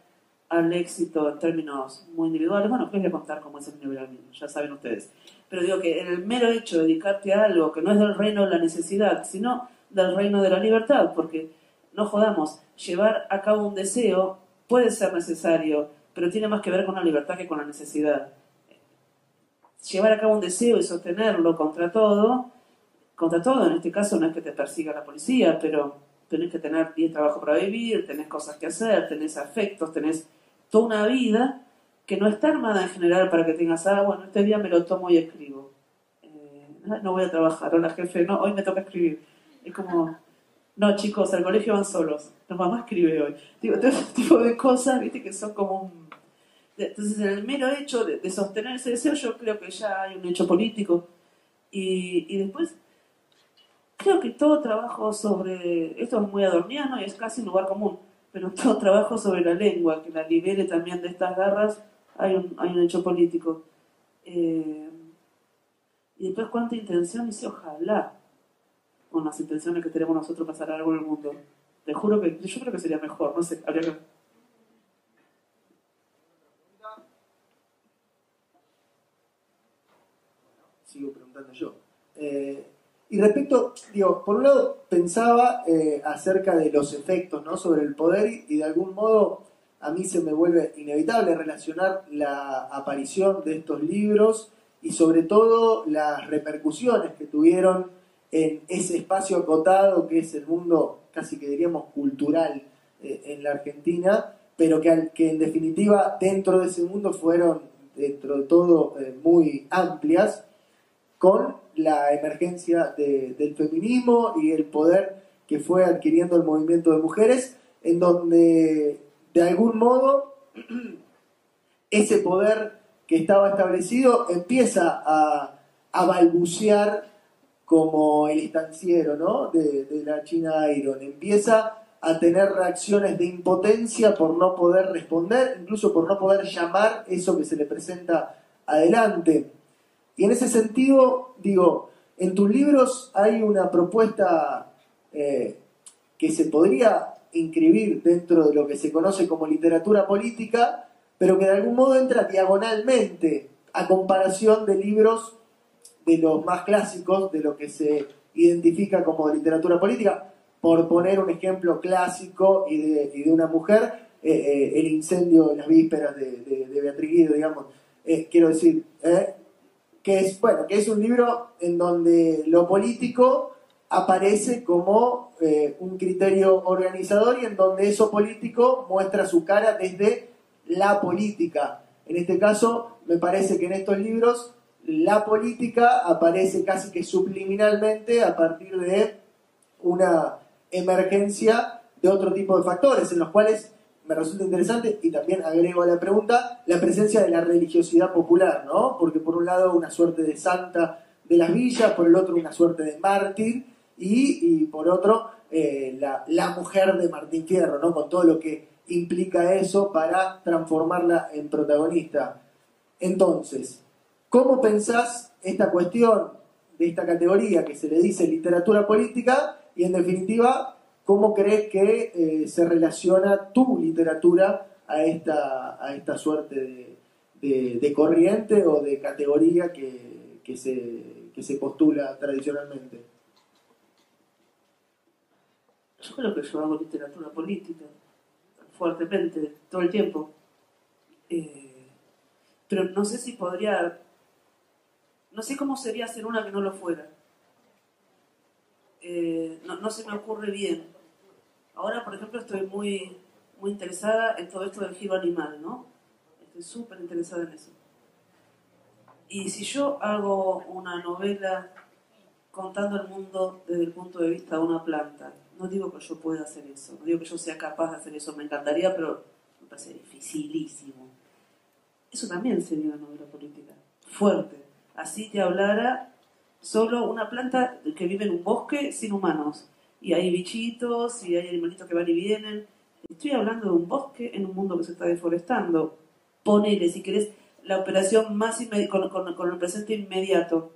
al éxito en términos muy individuales. Bueno, les voy a contar cómo es el individualismo, ya saben ustedes. Pero digo que en el mero hecho de dedicarte a algo que no es del reino de la necesidad, sino del reino de la libertad, porque no jodamos, llevar a cabo un deseo puede ser necesario, pero tiene más que ver con la libertad que con la necesidad. Llevar a cabo un deseo y sostenerlo contra todo, contra todo, en este caso no es que te persiga la policía, pero tenés que tener 10 trabajos para vivir, tenés cosas que hacer, tenés afectos, tenés toda una vida que no está armada en general para que tengas, ah, bueno, este día me lo tomo y escribo. Eh, no voy a trabajar, hola jefe, no, hoy me toca escribir. Es como, no chicos, al colegio van solos, la mamá escribe hoy. Digo, todo ese tipo de cosas, viste, que son como un... Entonces, en el mero hecho de, sostener ese deseo, yo creo que ya hay un hecho político. Y, y después, creo que todo trabajo sobre, esto es muy adorniano y es casi un lugar común, pero todo trabajo sobre la lengua, que la libere también de estas garras, hay un, hay un hecho político. Eh, y después cuánta intención, y ojalá, con las intenciones que tenemos nosotros pasar algo en el mundo. Te juro que yo creo que sería mejor, no sé, habría que... Sigo preguntando yo. Eh, y respecto, digo, por un lado pensaba eh, acerca de los efectos ¿no? sobre el poder y, de algún modo a mí se me vuelve inevitable relacionar la aparición de estos libros y sobre todo las repercusiones que tuvieron en ese espacio acotado que es el mundo casi que diríamos cultural eh, en la Argentina, pero que, en definitiva dentro de ese mundo fueron dentro de todo eh, muy amplias con la emergencia del feminismo y el poder que fue adquiriendo el movimiento de mujeres, en donde de algún modo ese poder que estaba establecido empieza a, a balbucear como el estanciero ¿no? de, la China Iron, empieza a tener reacciones de impotencia por no poder responder, incluso por no poder llamar eso que se le presenta adelante. Y en ese sentido, digo, en tus libros hay una propuesta eh, que se podría inscribir dentro de lo que se conoce como literatura política, pero que de algún modo entra diagonalmente a comparación de libros de los más clásicos, de lo que se identifica como literatura política. Por poner un ejemplo clásico y de, una mujer, eh, eh, el incendio en las vísperas de, Beatriz Guido, digamos. quiero decir, que es, bueno, que es un libro en donde lo político aparece como eh, un criterio organizador y en donde eso político muestra su cara desde la política. En este caso, me parece que en estos libros la política aparece casi que subliminalmente a partir de una emergencia de otro tipo de factores, en los cuales me resulta interesante y también agrego a la pregunta la presencia de la religiosidad popular, ¿no? Porque por un lado una suerte de santa de las villas, por el otro una suerte de mártir y, por otro eh, la, la, mujer de Martín Fierro, ¿no? Con todo lo que implica eso para transformarla en protagonista. Entonces, ¿cómo pensás esta cuestión de esta categoría que se le dice literatura política y en definitiva ¿Cómo crees que eh, se relaciona tu literatura a esta, a esta suerte de, corriente o de categoría que, se, que se postula tradicionalmente? Yo creo que yo hago literatura política fuertemente todo el tiempo. Eh, pero no sé si podría. No sé cómo sería hacer una que no lo fuera. Eh, no, no, se me ocurre bien. Ahora, por ejemplo, estoy muy, muy interesada en todo esto del giro animal, ¿no? Estoy súper interesada en eso. Y si yo hago una novela contando el mundo desde el punto de vista de una planta, no digo que yo pueda hacer eso, no digo que yo sea capaz de hacer eso, me encantaría, pero me parece dificilísimo. Eso también sería una novela política, fuerte. Así te hablara solo una planta que vive en un bosque sin humanos y hay bichitos y hay animalitos que van y vienen. Estoy hablando de un bosque en un mundo que se está deforestando. Ponele, si querés, la operación más con, el presente inmediato.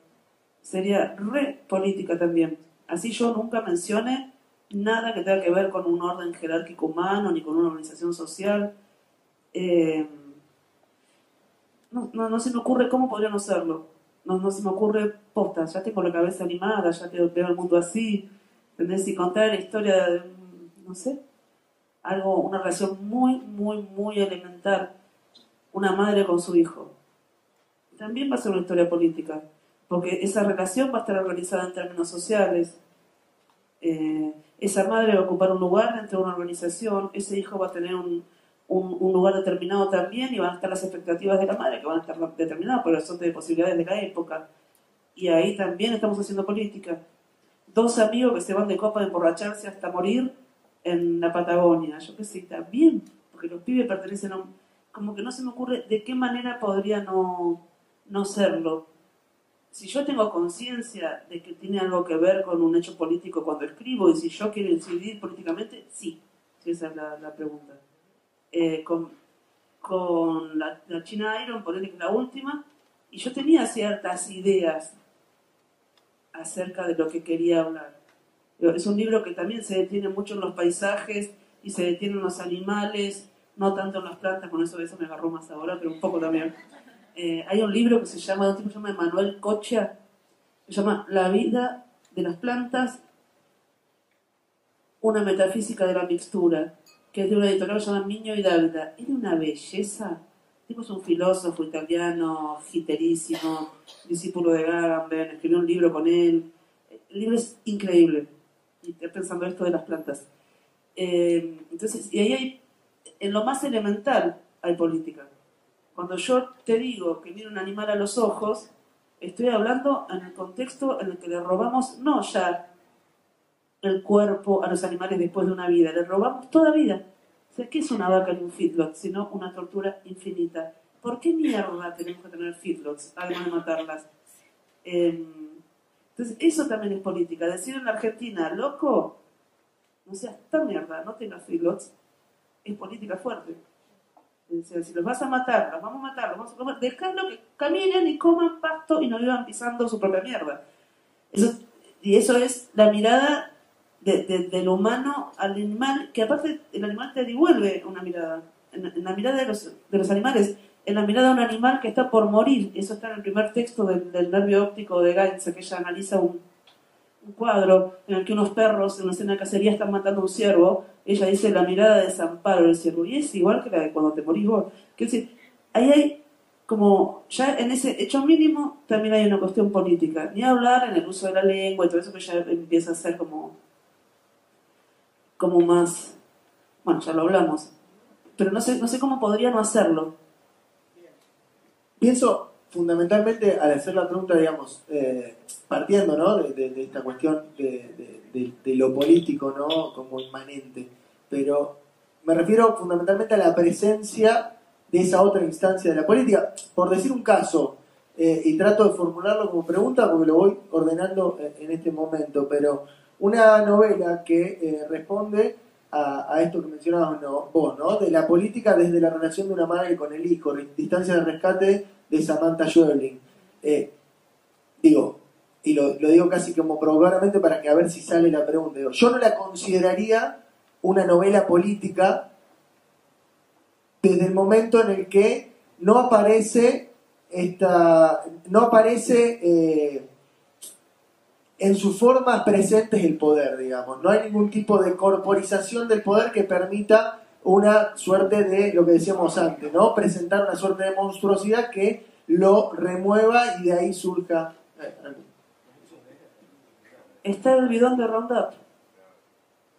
Sería re política también. Así yo nunca mencione nada que tenga que ver con un orden jerárquico humano ni con una organización social. Eh, no, no, se me ocurre cómo podría no serlo. No, no se me ocurre posta. Ya tengo la cabeza animada, ya veo el mundo así. ¿Entendés? Y contar la historia de, no sé, algo, una relación muy, muy, muy elemental. Una madre con su hijo. También va a ser una historia política. Porque esa relación va a estar organizada en términos sociales. Eh, esa madre va a ocupar un lugar dentro de una organización. Ese hijo va a tener un, un, lugar determinado también y van a estar las expectativas de la madre que van a estar determinadas por el son de posibilidades de la época. Y ahí también estamos haciendo política. Dos amigos que se van de copa de emborracharse hasta morir en la Patagonia. Yo qué sé, también, porque los pibes pertenecen a un... Como que no se me ocurre de qué manera podría no, no serlo. Si yo tengo conciencia de que tiene algo que ver con un hecho político cuando escribo y si yo quiero incidir políticamente, sí esa es la, la pregunta. Eh, con, con la, China Iron, por que la última, y yo tenía ciertas ideas acerca de lo que quería hablar. Es un libro que también se detiene mucho en los paisajes y se detiene en los animales, no tanto en las plantas, con eso, eso me agarró más ahora, pero un poco también. Eh, hay un libro que se llama, un tipo se llama Manuel Cocha, se llama La vida de las plantas, una metafísica de la mixtura que es de una editorial que se llama Miño y Dávila. Era una belleza. tipo es un filósofo italiano, giterísimo, discípulo de Gagamben, escribió un libro con él. El libro es increíble. Y estoy pensando esto de las plantas. Eh, entonces, y ahí hay, en lo más elemental hay política. Cuando yo te digo que mira un animal a los ojos, estoy hablando en el contexto en el que le robamos no ya el cuerpo a los animales después de una vida, le robamos toda vida. O sea, ¿qué es una vaca en un feedlot? Sino una tortura infinita. ¿Por qué mierda tenemos que tener feedlots, además de matarlas? Em, entonces, eso también es política. Decir en la Argentina, loco, no seas tan mierda, no tengas feedlots, es política fuerte. si los vas a matar, los vamos a matar, los vamos a comer, dejadlo que caminen y coman pasto y no vivan pisando su propia mierda. Eso, y eso es la mirada de, del humano al animal, que aparte el animal te devuelve una mirada. En, la mirada de los, de los, animales, en la mirada de un animal que está por morir. Eso está en el primer texto del, nervio óptico de Gaines, que ella analiza un, un, cuadro en el que unos perros en una escena de cacería están matando a un ciervo. Ella dice la mirada de desamparo del ciervo. Y es igual que la de cuando te morís vos. Quiero decir, ahí hay como ya en ese hecho mínimo también hay una cuestión política. Ni hablar en el uso de la lengua y todo eso que ya empieza a ser como como más, bueno, ya lo hablamos, pero no sé, no sé cómo podría no hacerlo. Pienso fundamentalmente al hacer la pregunta, digamos, eh, partiendo ¿no? de, esta cuestión de, lo político ¿no? como inmanente, pero me refiero fundamentalmente a la presencia de esa otra instancia de la política. Por decir un caso, eh, y trato de formularlo como pregunta porque lo voy ordenando en este momento, pero una novela que eh, responde a, esto que mencionabas vos, ¿no? De la política desde la relación de una madre con el hijo, distancia de rescate de Samantha Schweblin. Eh, digo, y lo, digo casi como provocadoramente para que a ver si sale la pregunta. yo no la consideraría una novela política desde el momento en el que no aparece esta, no aparece eh, en sus formas presentes el poder, digamos. No hay ningún tipo de corporización del poder que permita una suerte de, lo que decíamos antes, ¿no? Presentar una suerte de monstruosidad que lo remueva y de ahí surja. Eh, Está el bidón de Roundup.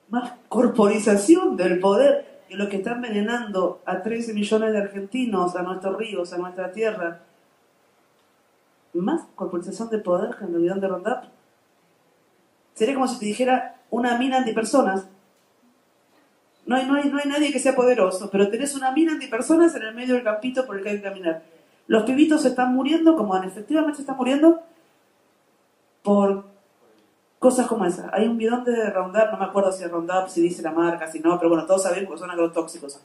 Más corporización del poder que lo que está envenenando a 13 millones de argentinos, a nuestros ríos, a nuestra tierra. Más corporización de poder que el bidón de Roundup. Sería como si te dijera una mina antipersonas. No hay, no, hay, no hay nadie que sea poderoso, pero tenés una mina antipersonas en el medio del campito por el que hay que caminar. Los pibitos se están muriendo, como efectivamente se están muriendo, por cosas como esas. Hay un bidón de Roundup, no me acuerdo si es Roundup, si dice la marca, si no, pero bueno, todos sabemos que son agrotóxicos.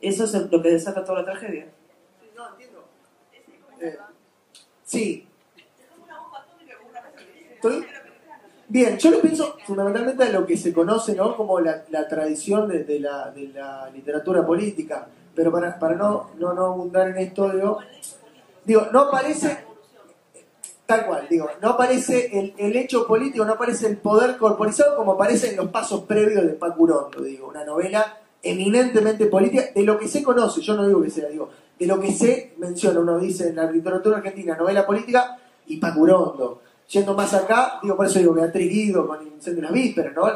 Eso es lo que desata toda la tragedia. No, entiendo. Eh, sí. Estoy- Bien, yo lo pienso fundamentalmente a lo que se conoce ¿no? como la, la tradición de, de la, de la literatura política, pero para, para no, no, no abundar en esto, digo, digo, no aparece, tal cual, digo, no aparece el, el hecho político, no aparece el poder corporizado como aparece en los pasos previos de Pacurondo, digo, una novela eminentemente política, de lo que se conoce, yo no digo que sea, digo, de lo que se menciona, uno dice en la literatura argentina, novela política y Pacurondo. Yendo más acá, digo, por eso digo Beatriz Guido con Incendio en las Vísperas, ¿no?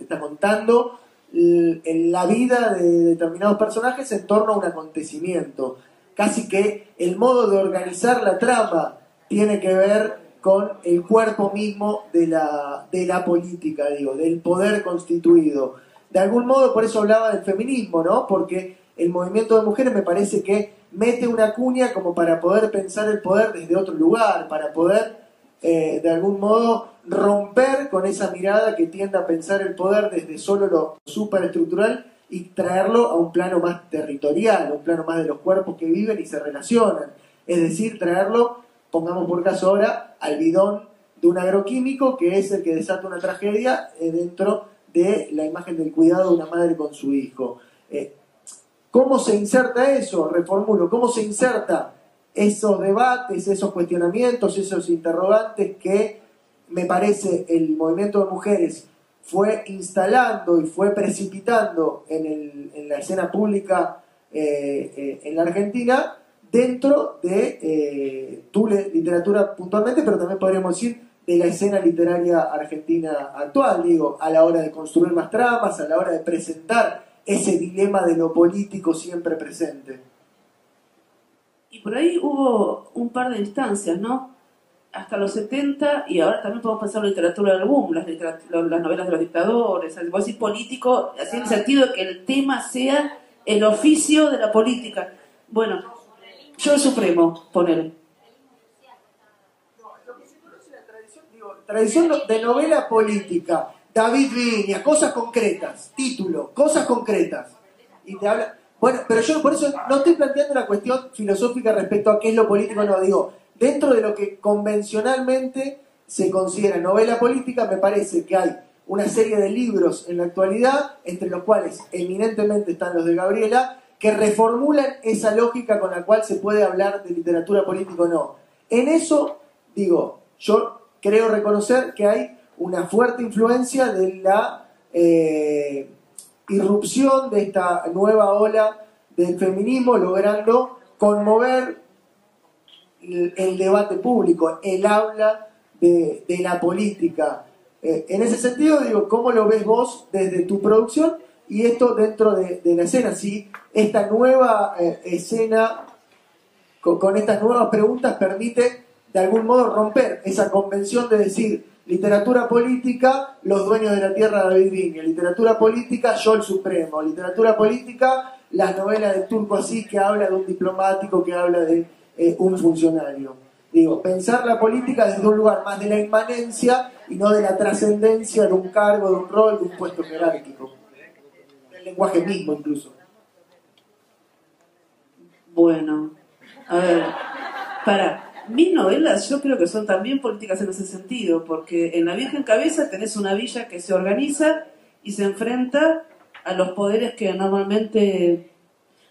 Está contando la vida de determinados personajes en torno a un acontecimiento. Casi que el modo de organizar la trama tiene que ver con el cuerpo mismo de la, de la política, digo, del poder constituido. De algún modo, por eso hablaba del feminismo, ¿no? Porque el movimiento de mujeres me parece que mete una cuña como para poder pensar el poder desde otro lugar, para poder eh, de algún modo romper con esa mirada que tiende a pensar el poder desde solo lo superestructural y traerlo a un plano más territorial, a un plano más de los cuerpos que viven y se relacionan. Es decir, traerlo, pongamos por caso ahora, al bidón de un agroquímico que es el que desata una tragedia eh, dentro de la imagen del cuidado de una madre con su hijo. Eh, ¿Cómo se inserta eso? Reformulo, ¿cómo se inserta esos debates, esos cuestionamientos, esos interrogantes que me parece el movimiento de mujeres fue instalando y fue precipitando en, el- en la escena pública eh, eh, en la Argentina dentro de eh, tu literatura puntualmente, pero también podríamos decir de la escena literaria argentina actual, digo, a la hora de construir más tramas, a la hora de presentar ese dilema de lo político siempre presente. Por ahí hubo un par de instancias, ¿no? Hasta los 70, y ahora también podemos pensar en la literatura del boom, las, novelas de los dictadores, el decir político, así en el sentido de que el tema sea el oficio de la política. Bueno, yo el supremo, poner. Tradición de novela política, David Viña, cosas concretas, título, cosas concretas. Y te habla. Bueno, pero yo por eso no estoy planteando una cuestión filosófica respecto a qué es lo político, no digo. Dentro de lo que convencionalmente se considera novela política, me parece que hay una serie de libros en la actualidad, entre los cuales eminentemente están los de Gabriela, que reformulan esa lógica con la cual se puede hablar de literatura política o no. En eso, digo, yo creo reconocer que hay una fuerte influencia de la eh, irrupción de esta nueva ola del feminismo, logrando conmover el, debate público, el habla de, la política. Eh, en ese sentido, digo, ¿cómo lo ves vos desde tu producción y esto dentro de, de la escena? Si esta nueva eh, escena, con estas nuevas preguntas, permite de algún modo romper esa convención de decir literatura política, los dueños de la tierra David Viña, literatura política, yo el supremo, literatura política, las novelas de Turco así que habla de un diplomático, que habla de eh, un funcionario. Digo, pensar la política desde un lugar más de la inmanencia y no de la trascendencia de un cargo, de un rol, de un puesto jerárquico. Del lenguaje mismo incluso. Bueno, a ver, para. Mis novelas yo creo que son también políticas en ese sentido, porque en La Virgen Cabeza tenés una villa que se organiza y se enfrenta a los poderes que normalmente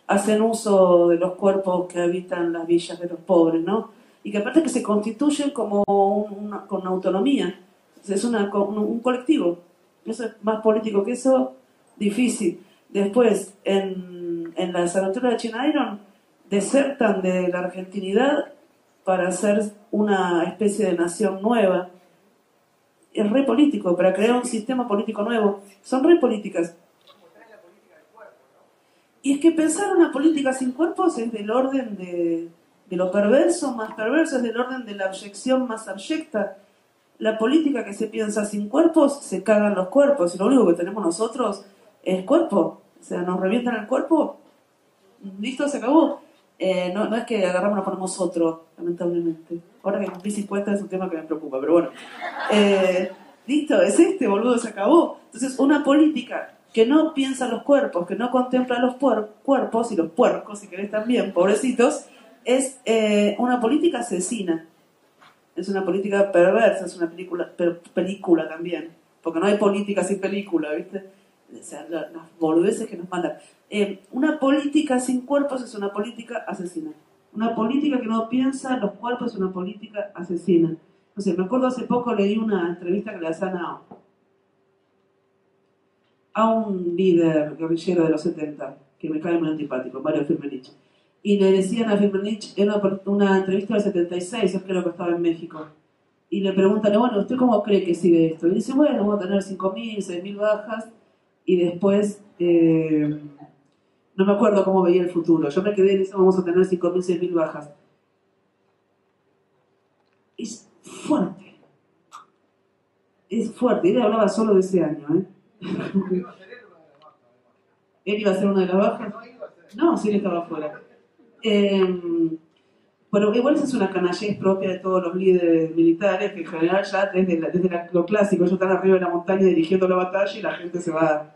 hacen uso de los cuerpos que habitan las villas de los pobres, ¿no? Y que aparte que se constituyen como un- una, con autonomía, es una, un, colectivo. Eso es más político que eso, difícil. Después, en, en las aventuras de China Iron, desertan de la argentinidad para hacer una especie de nación nueva. Es re político, para crear un sistema político nuevo. Son re políticas. Y es que pensar una política sin cuerpos es del orden de, de lo perverso más perverso, es del orden de la abyección más abyecta. La política que se piensa sin cuerpos, se cagan los cuerpos. Y lo único que tenemos nosotros es cuerpo. O sea, nos revientan el cuerpo, listo, se acabó. Eh, no, no es que agarramos nos ponemos otro, lamentablemente. Ahora que cumplí 50 es un tema que me preocupa, pero bueno. Eh, listo, es este, boludo, se acabó. Entonces, una política que no piensa los cuerpos, que no contempla los cuerpos y los puercos, si querés también, pobrecitos, es eh, una política asesina. Es una política perversa, es una película, película también. Porque no hay política sin película, ¿viste? O sea, las boludeces que nos mandan. Eh, una política sin cuerpos es una política asesina. Una política que no piensa los cuerpos es una política asesina. No sé, me acuerdo hace poco leí una entrevista que le hacían a, un líder guerrillero de los 70, que me cae muy antipático, Mario Firmenich. Y le decían a Firmenich, era una, entrevista del 76, es creo que estaba en México. Y le preguntan, bueno, ¿usted cómo cree que sigue esto? Y dice, bueno, vamos a tener 5.000, 6.000 bajas. Y después, eh, no me acuerdo cómo veía el futuro. Yo me quedé en eso, vamos a tener 5.000, 6.000 bajas. Es fuerte. Es fuerte. Él hablaba solo de ese año, ¿eh? ¿Él iba a ser una de las bajas? No, sí, él estaba afuera. Eh, bueno, igual esa es una canallez propia de todos los líderes militares, que en general ya desde, desde lo clásico, ellos están arriba de la montaña dirigiendo la batalla y la gente se va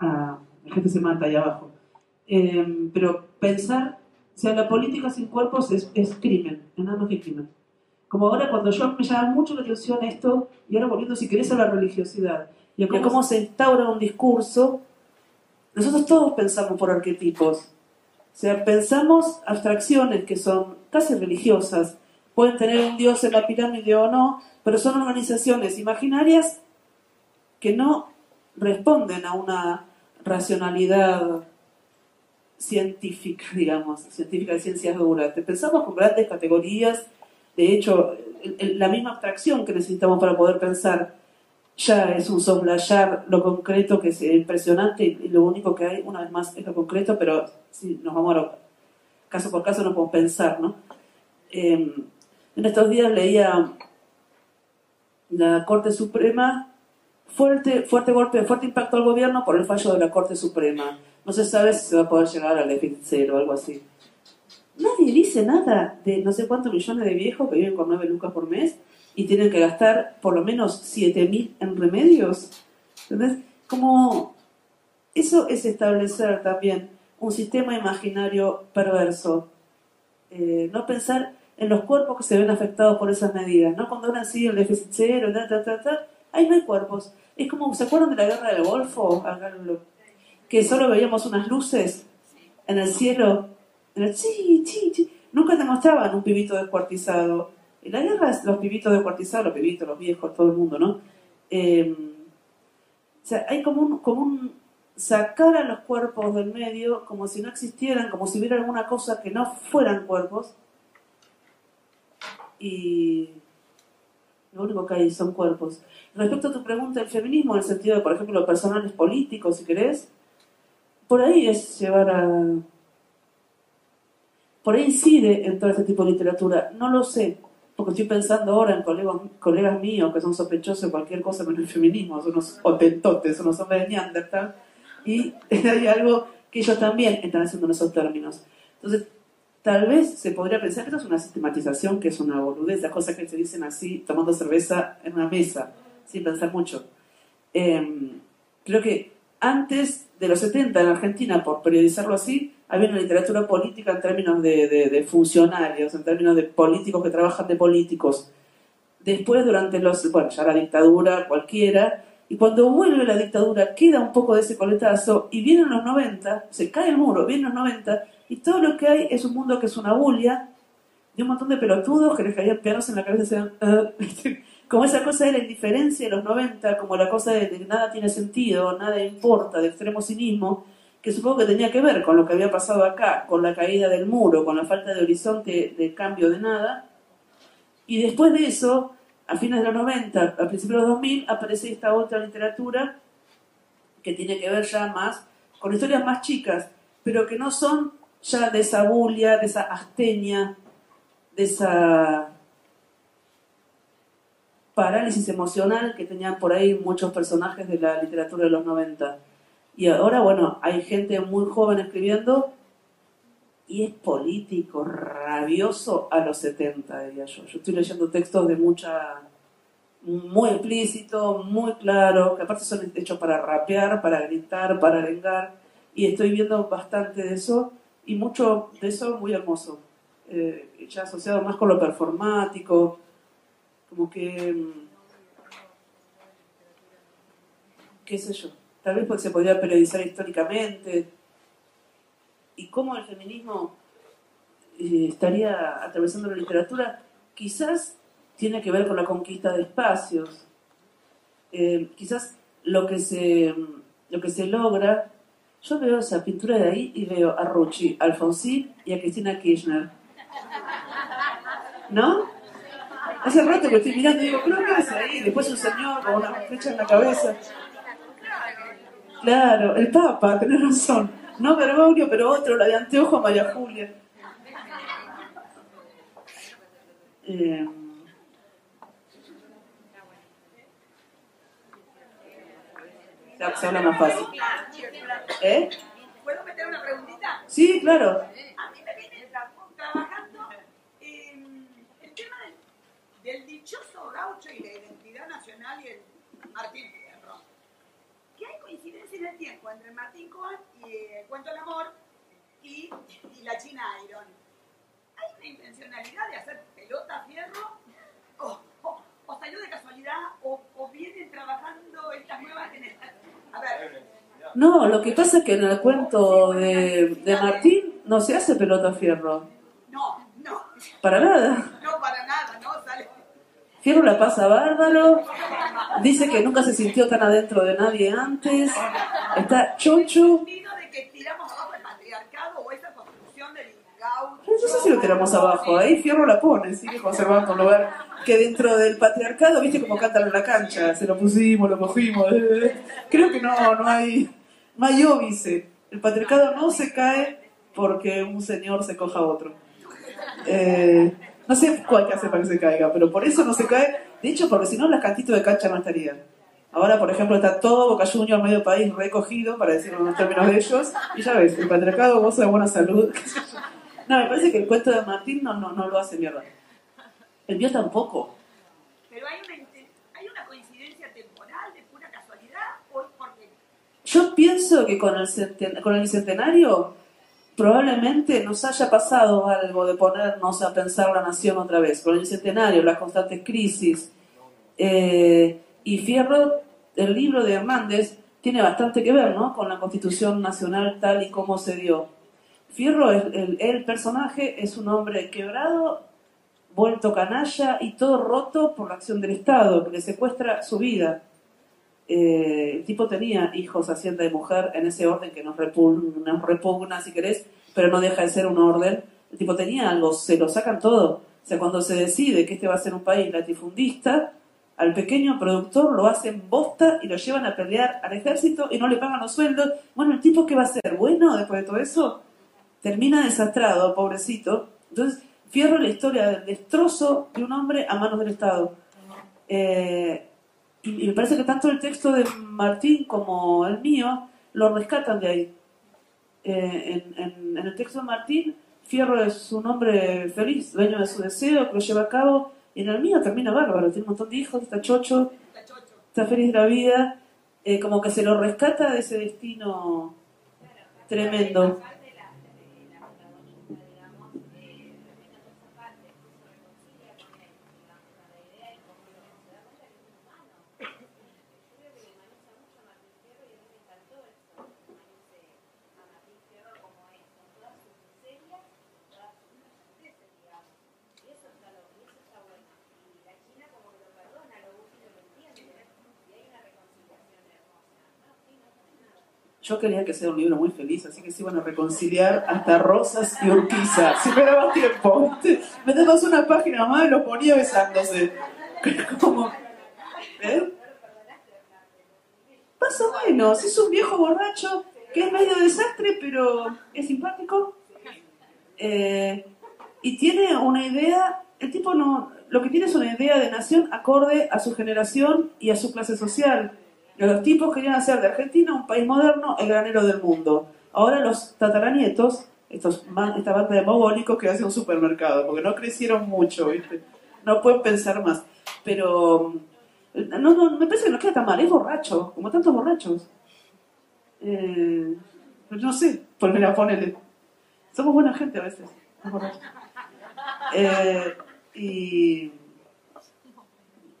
la gente se mata ahí abajo. Eh, pero pensar, o sea, la política sin cuerpos es, es crimen, es nada más que crimen. Como ahora cuando yo me llama mucho la atención esto, y ahora volviendo si querés a la religiosidad, y a cómo se instaura un discurso, nosotros todos pensamos por arquetipos. O sea, pensamos abstracciones que son casi religiosas. Pueden tener un dios en la pirámide o no, pero son organizaciones imaginarias que no responden a una racionalidad científica, digamos, científica de ciencias duras. Pensamos con grandes categorías, de hecho, la misma abstracción que necesitamos para poder pensar ya es un soslayar lo concreto que es impresionante y lo único que hay, una vez más, es lo concreto, pero si nos vamos a lo, caso por caso no podemos pensar, ¿no? Em, en estos días leía la Corte Suprema, fuerte, fuerte golpe, fuerte impacto al gobierno por el fallo de la Corte Suprema. No se sabe si se va a poder llegar al déficit cero o algo así. Nadie dice nada de no sé cuántos millones de viejos que viven con 9 lucas por mes y tienen que gastar por lo menos 7.000 en remedios. ¿Entendés? Como eso es establecer también un sistema imaginario perverso. Eh, no pensar en los cuerpos que se ven afectados por esas medidas, ¿no? Cuando ahora sí el déficit cero, ta, ta, ta, ta, ahí no hay cuerpos. Es como, ¿se acuerdan de la guerra del Golfo? Que solo veíamos unas luces en el cielo. En el chi, chi, chi. Nunca te mostraban un pibito descuartizado en la guerra, los pibitos descuartizados, los pibitos, los viejos, todo el mundo, ¿no? Eh, o sea, hay como un, como un sacar a los cuerpos del medio como si no existieran, como si hubiera alguna cosa que no fueran cuerpos. Y lo único que hay son cuerpos. Respecto a tu pregunta del feminismo, en el sentido de, por ejemplo, los personajes políticos, si querés, por ahí es llevar a... Por ahí incide en todo este tipo de literatura. No lo sé porque estoy pensando ahora en colegas, colegas míos que son sospechosos de cualquier cosa menos el feminismo, son unos otentotes, son unos hombres de Neandertal, y hay algo que ellos también están haciendo en esos términos. Entonces, tal vez se podría pensar que esto es una sistematización, que es una boludez, las cosas que se dicen así, tomando cerveza en una mesa, sin pensar mucho. Em, creo que antes de los 70 en Argentina, por periodizarlo así, había una literatura política en términos de, funcionarios, en términos de políticos que trabajan de políticos. Después, durante los, bueno, ya la dictadura, cualquiera, y cuando vuelve la dictadura queda un poco de ese coletazo y vienen los 90, se cae el muro, vienen los 90 y todo lo que hay es un mundo que es una bulia de un montón de pelotudos que les caían pianos en la cabeza y ah", como esa cosa de la indiferencia de los 90, como la cosa de, que nada tiene sentido, nada importa, de extremo cinismo, que supongo que tenía que ver con lo que había pasado acá, con la caída del muro, con la falta de horizonte de cambio de nada. Y después de eso, a fines de los 90, a principios de los 2000, aparece esta otra literatura que tiene que ver ya más con historias más chicas, pero que no son ya de esa bulia, de esa astenia, de esa parálisis emocional que tenían por ahí muchos personajes de la literatura de los 90 y ahora, bueno, hay gente muy joven escribiendo y es político, rabioso a los 70, diría yo. Yo estoy leyendo textos de mucha muy explícito, muy claro, que aparte son hechos para rapear, para gritar, para arengar, y estoy viendo bastante de eso, y mucho de eso muy hermoso, eh, ya asociado más con lo performático, como que, mm, qué sé yo, tal vez porque se podría periodizar históricamente, y cómo el feminismo eh, estaría atravesando la literatura, quizás tiene que ver con la conquista de espacios. Eh, quizás lo que, se, lo que se logra, yo veo esa pintura de ahí y veo a Rucci, a Alfonsín y a Cristina Kirchner. ¿No? Hace rato que estoy mirando y digo, creo que hace ahí. Después un señor con una flecha en la cabeza. Claro, el Papa, tenés razón. No Bergoglio, pero otro, la de anteojo María Julia. Eh, se habla más fácil. ¿Eh? ¿Puedo meter una preguntita? Sí, claro. A mí me viene trabajando eh, el tema del, del, dichoso gaucho y la identidad nacional y el Martín Fierro. Que hay coincidencia en el tiempo entre Martín Cohen y eh, el cuento del amor y, y, la China Iron. ¿Hay una intencionalidad de hacer pelota fierro? ¿O, o, o salió de casualidad? ¿O, o vienen trabajando estas nuevas generaciones? No, lo que pasa es que en el cuento de, de Martín no se hace pelota fierro. No, no. Para nada. No, para nada, no, Fierro la pasa bárbaro. Dice que nunca se sintió tan adentro de nadie antes. Está chocho. de que tiramos abajo el patriarcado o esa construcción del gaucho. No sé si lo tiramos abajo. Ahí Fierro la pone, sigue conservando un lugar que dentro del patriarcado, viste como cantan en la cancha, se lo pusimos, lo cogimos. Creo que no, no hay, no hay óbice. El patriarcado no se cae porque un señor se coja a otro. Eh, no sé cuál que hace para que se caiga, pero por eso no se cae. De hecho, porque si no, las cantitos de cancha no estarían. Ahora, por ejemplo, está todo Boca Junior, medio país, recogido, para decirlo en los términos de ellos. Y ya ves, el patriarcado goza de buena salud. No, me parece que el cuento de Martín no, no, no lo hace mierda. El mío tampoco. Pero hay una, hay una coincidencia temporal de pura casualidad o porque... Yo pienso que con el, con el bicentenario probablemente nos haya pasado algo de ponernos a pensar la nación otra vez. Con el bicentenario, las constantes crisis. Eh, y Fierro, el libro de Hernández, tiene bastante que ver ¿no? con la constitución nacional tal y como se dio. Fierro, el, el personaje, es un hombre quebrado vuelto canalla y todo roto por la acción del Estado, que le secuestra su vida. Eh, el tipo tenía hijos, hacienda y mujer, en ese orden que nos repugna, nos repugna, si querés, pero no deja de ser un orden. El tipo tenía algo, se lo sacan todo. O sea, cuando se decide que este va a ser un país latifundista, al pequeño productor lo hacen bosta y lo llevan a pelear al ejército y no le pagan los sueldos. Bueno, el tipo que va a ser bueno después de todo eso, termina desastrado, pobrecito. Entonces, Fierro la historia del destrozo de un hombre a manos del Estado. Eh, y, me parece que tanto el texto de Martín como el mío lo rescatan de ahí. Eh, en, el texto de Martín, Fierro es un hombre feliz, dueño de su deseo, que lo lleva a cabo, y en el mío termina bárbaro, tiene un montón de hijos, está chocho, está feliz de la vida, eh, como que se lo rescata de ese destino tremendo. Yo quería que sea un libro muy feliz, así que se iban a reconciliar hasta Rosas y Urquiza. Si me daba tiempo. Me dabas una página más y los ponía besándose. Como, ¿eh? Más o menos. Es un viejo borracho que es medio desastre, pero es simpático. Eh, y tiene una idea, el tipo no, lo que tiene es una idea de nación acorde a su generación y a su clase social los tipos querían hacer de Argentina un país moderno, el granero del mundo. Ahora los tataranietos, estos, esta banda de mogólicos que hace un supermercado, porque no crecieron mucho, ¿viste? No pueden pensar más. Pero No, no, me parece que no queda tan mal, es borracho, como tantos borrachos. Eh, no sé, ponele, ponele. Somos buena gente a veces. Eh, y.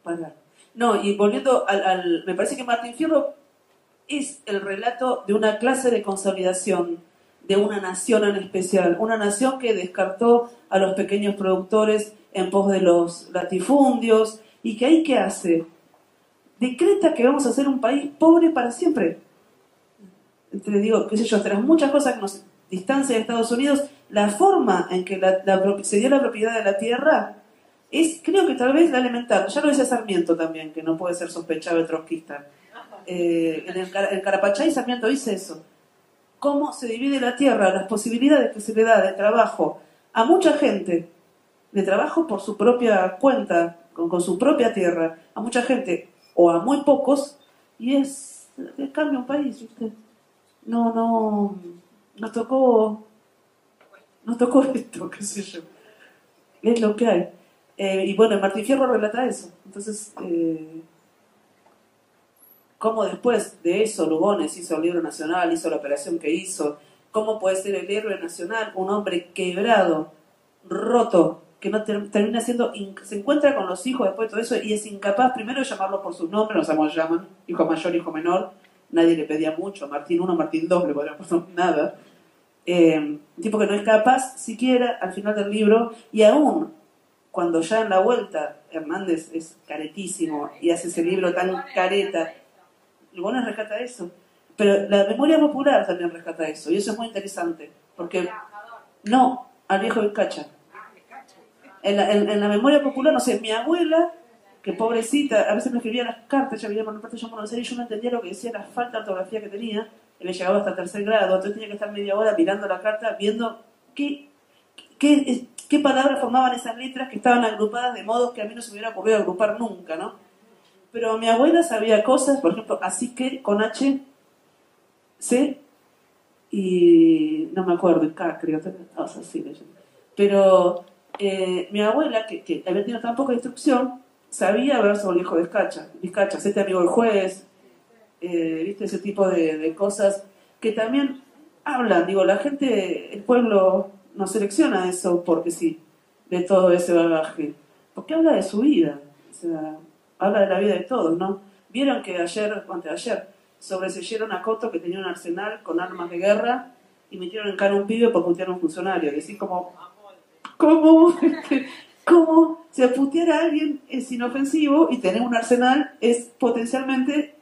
Para. No, y volviendo al, al, Me parece que Martín Fierro es el relato de una clase de consolidación de una nación en especial, una nación que descartó a los pequeños productores en pos de los latifundios y que ahí qué hace? Decreta que vamos a ser un país pobre para siempre. Te digo, qué sé yo, tras muchas cosas que nos distancian de Estados Unidos, la forma en que se dio la propiedad de la tierra es, creo que tal vez la elemental. Ya lo dice Sarmiento también, que no puede ser sospechado de trotskista. Eh, en, el, Carapachay Sarmiento dice eso. Cómo se divide la tierra, las posibilidades que se le da de trabajo a mucha gente, de trabajo por su propia cuenta, con, su propia tierra, a mucha gente o a muy pocos, y es, cambia un país, No, no, nos tocó, nos tocó esto, qué sé yo. Es lo que hay. Eh, y bueno, Martín Fierro relata eso. Entonces, eh, cómo después de eso Lugones hizo el libro nacional, hizo la operación que hizo, cómo puede ser el héroe nacional un hombre quebrado, roto, que no termina siendo, se encuentra con los hijos después de todo eso y es incapaz primero de llamarlo por su nombre, no sabemos llaman, hijo mayor, hijo menor, nadie le pedía mucho, Martín 1, Martín 2, le podrían poner nada. Eh, tipo que no es capaz siquiera al final del libro y aún cuando ya en la vuelta Hernández es caretísimo y hace ese libro tan careta Lugones rescata eso. Pero la memoria popular también rescata eso, y eso es muy interesante, porque no, al viejo Vizcacha. En la, en, la memoria popular, no sé, mi abuela, que pobrecita, a veces me escribía las cartas, ya vivía en parte yo y yo no entendía lo que decía, la falta de ortografía que tenía, y me llegaba hasta tercer grado, entonces tenía que estar media hora mirando la carta, viendo qué, qué, qué palabras formaban esas letras que estaban agrupadas de modos que a mí no se me hubiera ocurrido agrupar nunca, ¿no? Pero mi abuela sabía cosas, por ejemplo, así que con H, C y no me acuerdo, K creo, cosas así. Pero eh, mi abuela, que, que, había tenido tan poca instrucción, sabía ver sobre el hijo de Vizcacha, Vizcacha, este amigo del juez, eh, viste ese tipo de, cosas que también hablan, digo, la gente, el pueblo no selecciona eso porque sí, de todo ese bagaje, porque habla de su vida, o sea, habla de la vida de todos, ¿no? Vieron que ayer, o ayer, sobreseyeron a Coto que tenía un arsenal con armas de guerra y metieron en cara un pibe por putear a un funcionario. Y así como, ¿cómo? ¿Cómo? Si putear a alguien es inofensivo y tener un arsenal es potencialmente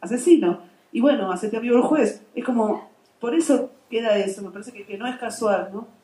asesino. Y bueno, hacete amigo el juez. Es como, por eso queda eso, me parece que no es casual, ¿no?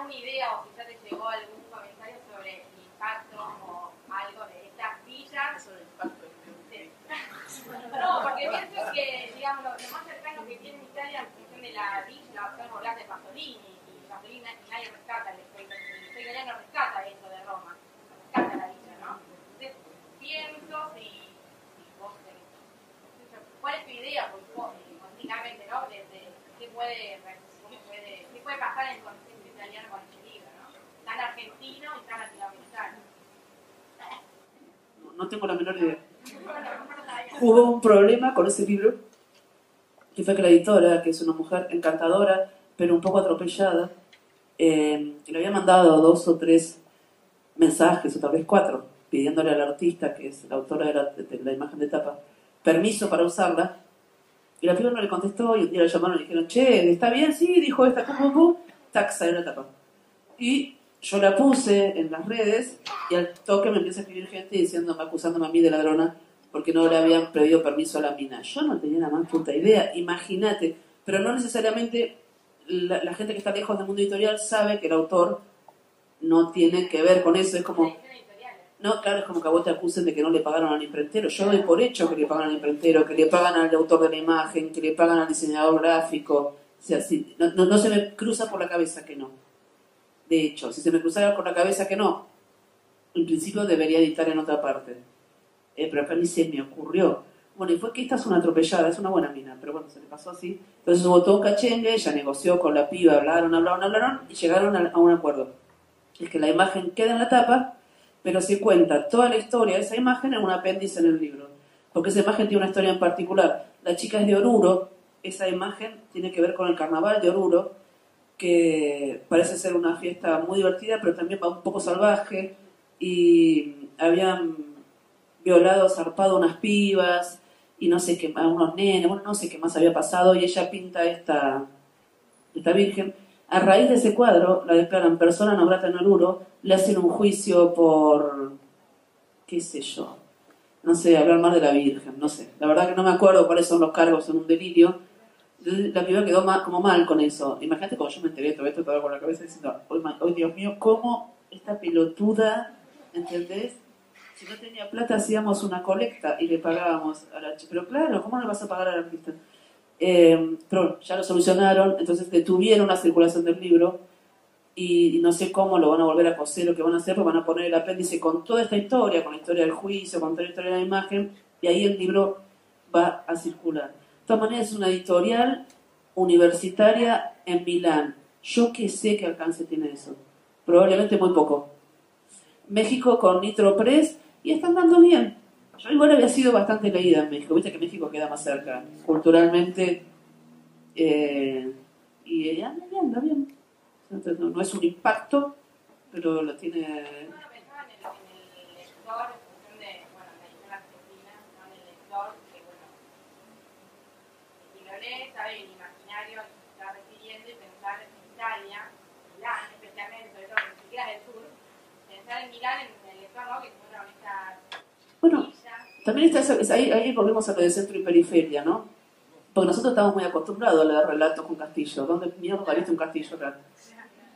Alguna idea o quizás te llegó algún comentario sobre el impacto o algo de estas villas. Sobre el impacto No, porque pienso que, digamos, lo, más cercano que tiene Italia en función de la villa, son hablar de Pasolini, y Pasolini nadie rescata, el historia italiano rescata eso de Roma, rescata la villa, ¿no? Entonces, pienso si, vos tenés, ¿cuál es tu idea, pues, vos, ¿no? De, qué puede, qué puede, qué puede pasar en argentino y No, tengo la menor idea. Hubo un problema con ese libro, que fue que la editora, que es una mujer encantadora, pero un poco atropellada, eh, le había mandado dos o tres mensajes, o tal vez cuatro, pidiéndole al artista, que es la autora de la, imagen de tapa, permiso para usarla. Y la piba no le contestó y un día le llamaron y dijeron, che, ¿está bien? Sí, dijo esta, ¿cómo, Taxa de la tapa. Y yo la puse en las redes y al toque me empieza a escribir gente diciéndome, acusándome a mí de ladrona porque no le habían pedido permiso a la mina. Yo no tenía la más puta idea, imagínate. Pero no necesariamente la, gente que está lejos del mundo editorial sabe que el autor no tiene que ver con eso. Es como... No, claro, es como que a vos te acusen de que no le pagaron al imprentero. Yo doy por hecho que le pagan al imprentero, que le pagan al autor de la imagen, que le pagan al diseñador gráfico, O sea, si- no, no- no se me cruza por la cabeza que no. De hecho, si se me cruzara por la cabeza que no, en principio debería editar en otra parte. Eh, pero acá ni se me ocurrió. Bueno, y fue que esta es una atropellada, es una buena mina, pero bueno, se le pasó así. Entonces hubo todo un cachengue, ella negoció con la piba, hablaron, hablaron, hablaron y llegaron a, a un acuerdo. Es que la imagen queda en la tapa, pero se cuenta toda la historia de esa imagen en un apéndice en el libro. Porque esa imagen tiene una historia en particular. La chica es de Oruro, esa imagen tiene que ver con el carnaval de Oruro, que parece ser una fiesta muy divertida, pero también va un poco salvaje, y habían violado, zarpado unas pibas, y no sé qué más, unos nenes, bueno, no sé qué más había pasado, y ella pinta esta, esta virgen. A raíz de ese cuadro, la declaran persona no grata en Oruro, le hacen un juicio por, qué sé yo, no sé, hablar mal de la Virgen, no sé. La verdad que no me acuerdo cuáles son los cargos en un delirio. La piba quedó como mal con eso. Imagínate cuando yo me enteré todo esto, todo con la cabeza diciendo, hoy, Dios mío, ¿cómo esta pelotuda, ¿entendés? Si no tenía plata hacíamos una colecta y le pagábamos a la chica. Pero claro, ¿cómo le vas a pagar al artista? Eh, pero ya lo solucionaron, entonces detuvieron la circulación del libro y, no sé cómo lo van a volver a coser o qué van a hacer, pero van a poner el apéndice con toda esta historia, con la historia del juicio, con toda la historia de la imagen, y ahí el libro va a circular. De todas maneras, es una editorial universitaria en Milán. Yo que sé qué alcance tiene eso. Probablemente muy poco. México con Nitro Press y están dando bien. Yo igual había sido bastante leída en México. Viste que México queda más cerca culturalmente. eh, y ella anda bien, anda bien. No, no es un impacto, pero lo tiene. Bueno, en el, en el lector, en función de, bueno, la edición argentina, ¿no? en el lector, que bueno, si lo lee, sabe el imaginario al que se está refiriendo y pensar en Italia, Milán especialmente, sobre todo ni siquiera del sur, pensar en Milán en el lector, ¿no? Que se encuentra con estas Bueno, villas. También está ahí, volvemos a lo de centro y periferia, ¿no? Porque nosotros estamos muy acostumbrados a leer relatos con castillo. ¿Dónde mierda viste un castillo acá?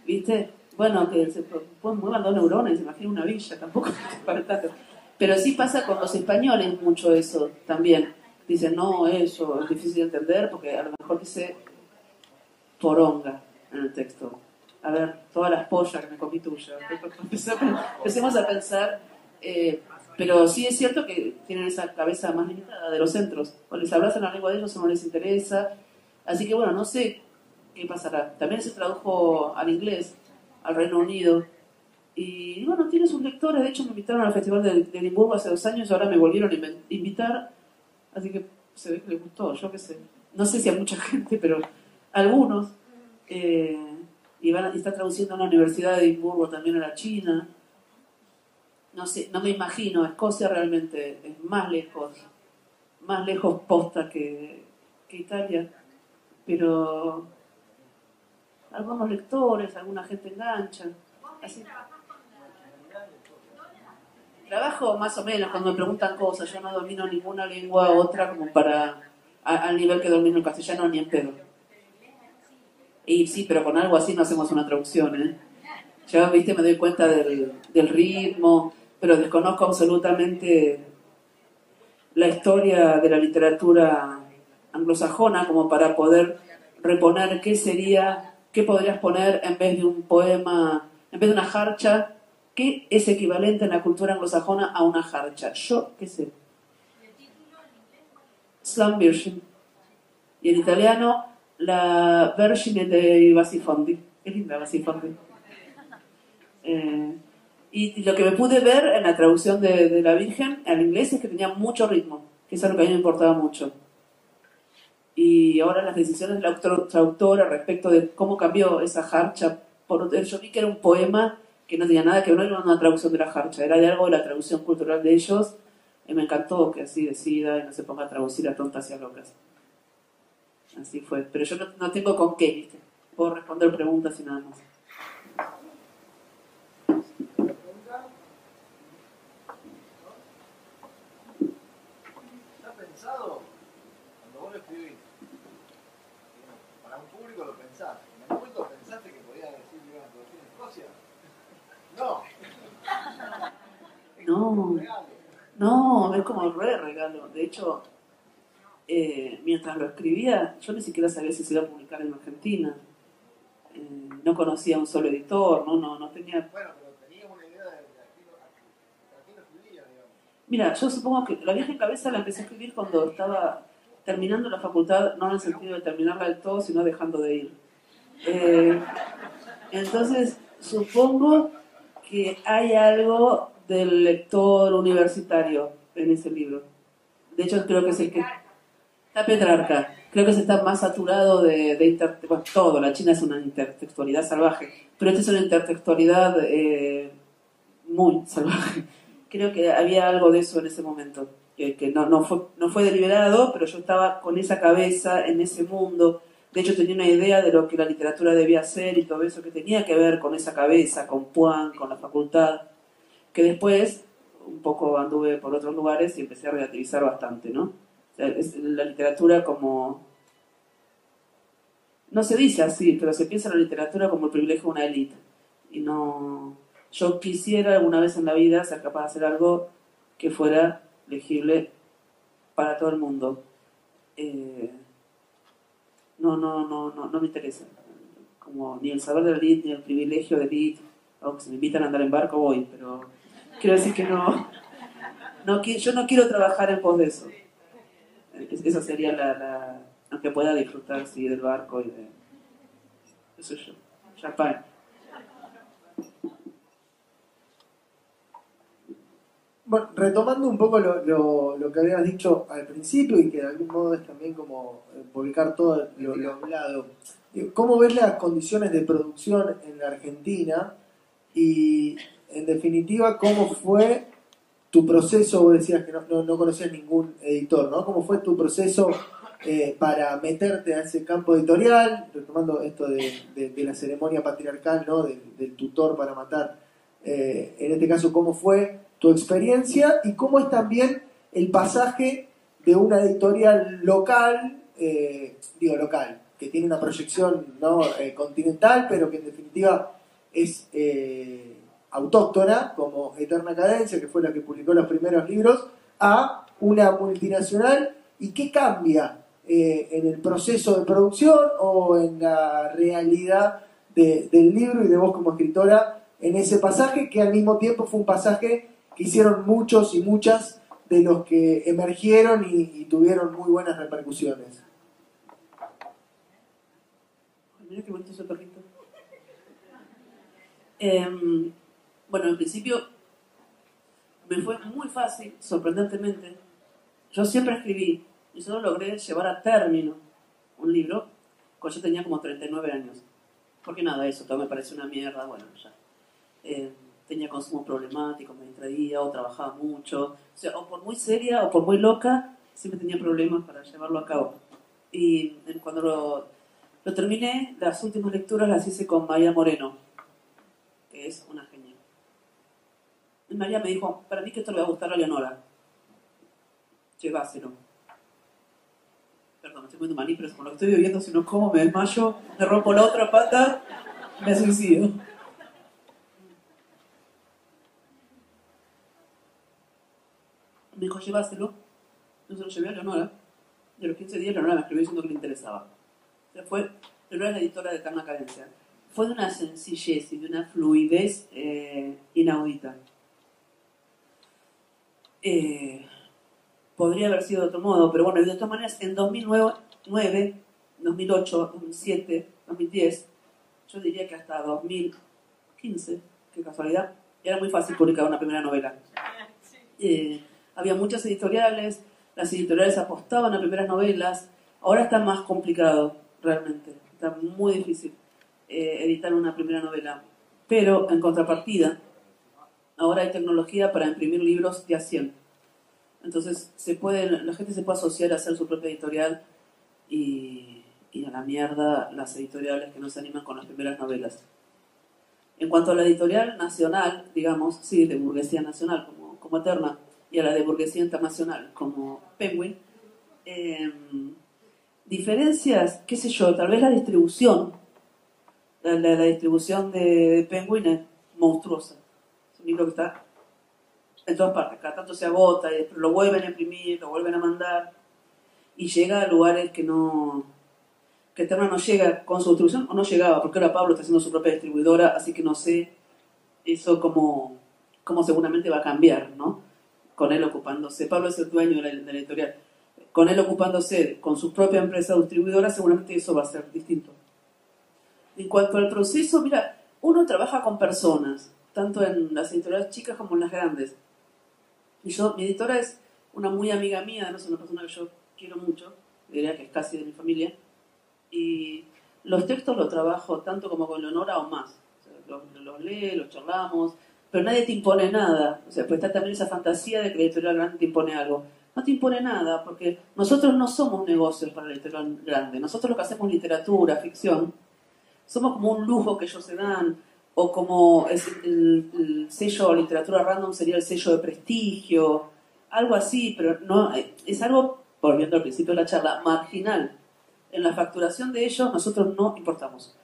¿Viste? Bueno, que se pueden muevan dos neuronas, una villa, tampoco. Pero sí pasa con los españoles mucho eso también. Dicen, no, eso es difícil de entender porque a lo mejor dice poronga en el texto. A ver, todas las pollas que me comí tuya. Empecemos a pensar, eh, pero sí es cierto que tienen esa cabeza más limitada de los centros. O les abrazan la lengua de ellos no les interesa. Así que bueno, no sé qué pasará. También se tradujo al inglés, al Reino Unido. Y bueno, tiene sus lectores. De hecho, me invitaron al Festival de, Edimburgo hace dos años y ahora me volvieron a invitar. Así que se ve que les gustó, yo qué sé. No sé si a mucha gente, pero algunos. Eh, y, van y está traduciendo a una universidad de Edimburgo también a la China. No sé, no me imagino. Escocia realmente es más lejos, más lejos posta que, que Italia. Pero algunos lectores, alguna gente engancha. Trabajo más o menos cuando me preguntan cosas. Yo no domino ninguna lengua otra como para al nivel que domino el castellano ni en pedo. Y sí, pero con algo así no hacemos una traducción, ¿eh? Yo, viste, me doy cuenta del, del ritmo, pero desconozco absolutamente la historia de la literatura anglosajona como para poder reponer qué sería, qué podrías poner en vez de un poema, en vez de una jarcha, qué es equivalente en la cultura anglosajona a una jarcha. Yo, qué sé. Slam Virgin. Y en italiano, la Vergine de Basifondi. Qué linda Basifondi. Eh, y lo que me pude ver en la traducción de, la Virgen al inglés es que tenía mucho ritmo, que es algo que a mí me importaba mucho. Y ahora las decisiones de la traductora respecto de cómo cambió esa jarcha, por, yo vi que era un poema que no tenía nada que ver, no era una traducción de la jarcha, era de algo de la traducción cultural de ellos, y me encantó que así decida y no se ponga a traducir a tontas y a locas. Así fue, pero yo no, no tengo con qué, ¿viste? Puedo responder preguntas y nada más. ¿Está pensado? Cuando vos lo escribís, digamos, para un público lo pensás. ¿En algún momento pensaste que podías decir que iban a traducir en Escocia? No. Es No. Como. No, es como re regalo. De hecho, eh, mientras lo escribía, yo ni siquiera sabía si se iba a publicar en Argentina. Eh, no conocía a un solo editor, no, no, no tenía... Bueno, pero tenías una idea de, de escribía, digamos. Mira, yo supongo que la vieja en cabeza la empecé a escribir cuando estaba terminando la facultad, no en el sentido de terminarla del todo, sino dejando de ir. Eh, entonces, supongo que hay algo del lector universitario en ese libro. De hecho, creo que es el que... Está Petrarca. Creo que se está más saturado de, de inter- bueno, todo. La China es una intertextualidad salvaje, pero esta es una intertextualidad eh, muy salvaje. Creo que había algo de eso en ese momento, que, que no, no, fue, no fue deliberado, pero yo estaba con esa cabeza en ese mundo. De hecho, tenía una idea de lo que la literatura debía ser y todo eso que tenía que ver con esa cabeza, con Puan, con la facultad, que después un poco anduve por otros lugares y empecé a relativizar bastante, ¿no? La literatura como... No se dice así, pero se piensa en la literatura como el privilegio de una élite. Y no... Yo quisiera alguna vez en la vida ser capaz de hacer algo que fuera legible para todo el mundo. Eh, no, no, no, no, no me interesa. Como ni el saber de la élite, ni el privilegio de la élite. Aunque si me invitan a andar en barco, voy, pero quiero decir que no... no yo no quiero trabajar en pos de eso. Es- Esa sería la, la- Aunque pueda disfrutar, sí, del barco y de... Eso yo. Champagne. Bueno, retomando un poco lo, lo- lo que habías dicho al principio y que de algún modo es también como eh, publicar todo lo, lo hablado, eh, ¿cómo ves las condiciones de producción en la Argentina? Y en definitiva, ¿cómo fue tu proceso? Vos decías que no, no, no conocías ningún editor, ¿no? ¿Cómo fue tu proceso eh, para meterte a ese campo editorial? Retomando esto de, de- la ceremonia patriarcal, ¿no? Del, tutor para matar. Eh, en este caso, ¿cómo fue tu experiencia y cómo es también el pasaje de una editorial local, eh, digo local, que tiene una proyección ¿no? continental, pero que en definitiva es autóctona, como Eterna Cadencia, que fue la que publicó los primeros libros, a una multinacional y qué cambia eh, en el proceso de producción o en la realidad de- del libro y de vos como escritora en ese pasaje, que al mismo tiempo fue un pasaje que hicieron muchos y muchas de los que emergieron y, tuvieron muy buenas repercusiones. Mira perrito. Em, bueno, en principio me fue muy fácil, sorprendentemente. Yo siempre escribí y solo logré llevar a término un libro cuando yo tenía como 39 años. Porque nada, eso todo me pareció una mierda, bueno, ya. Eh, tenía consumo problemático, me distraía o trabajaba mucho. O sea, o por muy seria o por muy loca, siempre tenía problemas para llevarlo a cabo. Y eh, cuando lo, lo terminé, las últimas lecturas las hice con María Moreno, que es una María me dijo, para mí que esto le va a gustar a Leonora. Llévaselo. Perdón, estoy poniendo maní, pero con lo estoy viviendo, si no como, me desmayo, me rompo la otra pata, me suicido. Me dijo, llévaselo. Yo se lo llevé a Leonora. A los 15 días Leonora me escribió diciendo que le interesaba. Fue, Leonora es la editora de Eterna Cadencia. Fue de una sencillez y de una fluidez eh, inaudita. Eh, podría haber sido de otro modo, pero bueno, de todas maneras, en 2009, 2008, 2007, 2010, yo diría que hasta 2015, qué casualidad, era muy fácil publicar una primera novela. Eh, había muchas editoriales, las editoriales apostaban a primeras novelas, ahora está más complicado, realmente, está muy difícil eh, editar una primera novela. Pero, en contrapartida, ahora hay tecnología para imprimir libros de a 100. Entonces, se puede, la gente se puede asociar a hacer su propia editorial y, y a la mierda las editoriales que no se animan con las primeras novelas. En cuanto a la editorial nacional, digamos, sí, de burguesía nacional como, como Eterna, y a la de burguesía internacional como Penguin, eh, diferencias, qué sé yo, tal vez la distribución, la, la- distribución de Penguin es monstruosa. Un libro que está en todas partes, cada tanto se agota y después lo vuelven a imprimir, lo vuelven a mandar. y llega a lugares que no que Terna no llega con su distribución o no llegaba, porque ahora Pablo está haciendo su propia distribuidora, así que no sé eso cómo, cómo seguramente va a cambiar, ¿no? Con él ocupándose. Pablo es el dueño de la, de la editorial. Con él ocupándose con su propia empresa distribuidora, seguramente eso va a ser distinto. En cuanto al proceso, mira, uno trabaja con personas, tanto en las editoriales chicas como en las grandes. Y yo, mi editora es una muy amiga mía, no es una persona que yo quiero mucho, diría que es casi de mi familia, y los textos los trabajo tanto como con Leonora o más. O sea, los, los lee, los charlamos, pero nadie te impone nada. O sea, pues está también esa fantasía de que la editorial grande te impone algo. No te impone nada, porque nosotros no somos negocios para la editorial grande. Nosotros lo que hacemos literatura, ficción, somos como un lujo que ellos se dan, o como el, el sello literatura random sería el sello de prestigio, algo así, pero no es algo, volviendo al principio de la charla, marginal. En la facturación de ellos nosotros no importamos.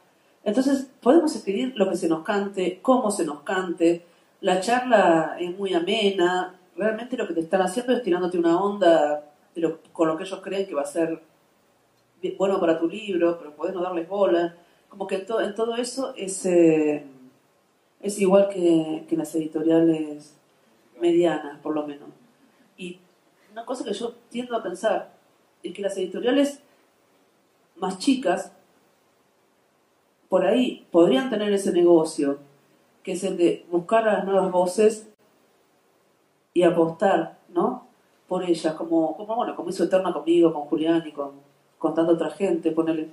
Entonces podemos escribir lo que se nos cante, cómo se nos cante, la charla es muy amena, realmente lo que te están haciendo es tirándote una onda con lo que ellos creen que va a ser bueno para tu libro, pero podés no darles bola. Como que en, en todo eso es, eh, es igual que, que las editoriales medianas, por lo menos. Y una cosa que yo tiendo a pensar es que las editoriales más chicas, por ahí podrían tener ese negocio, que es el de buscar a las nuevas voces y apostar, ¿no? Por ellas, como, como bueno, como hizo Eterna conmigo, con Julián y con, con tanta otra gente, ponele.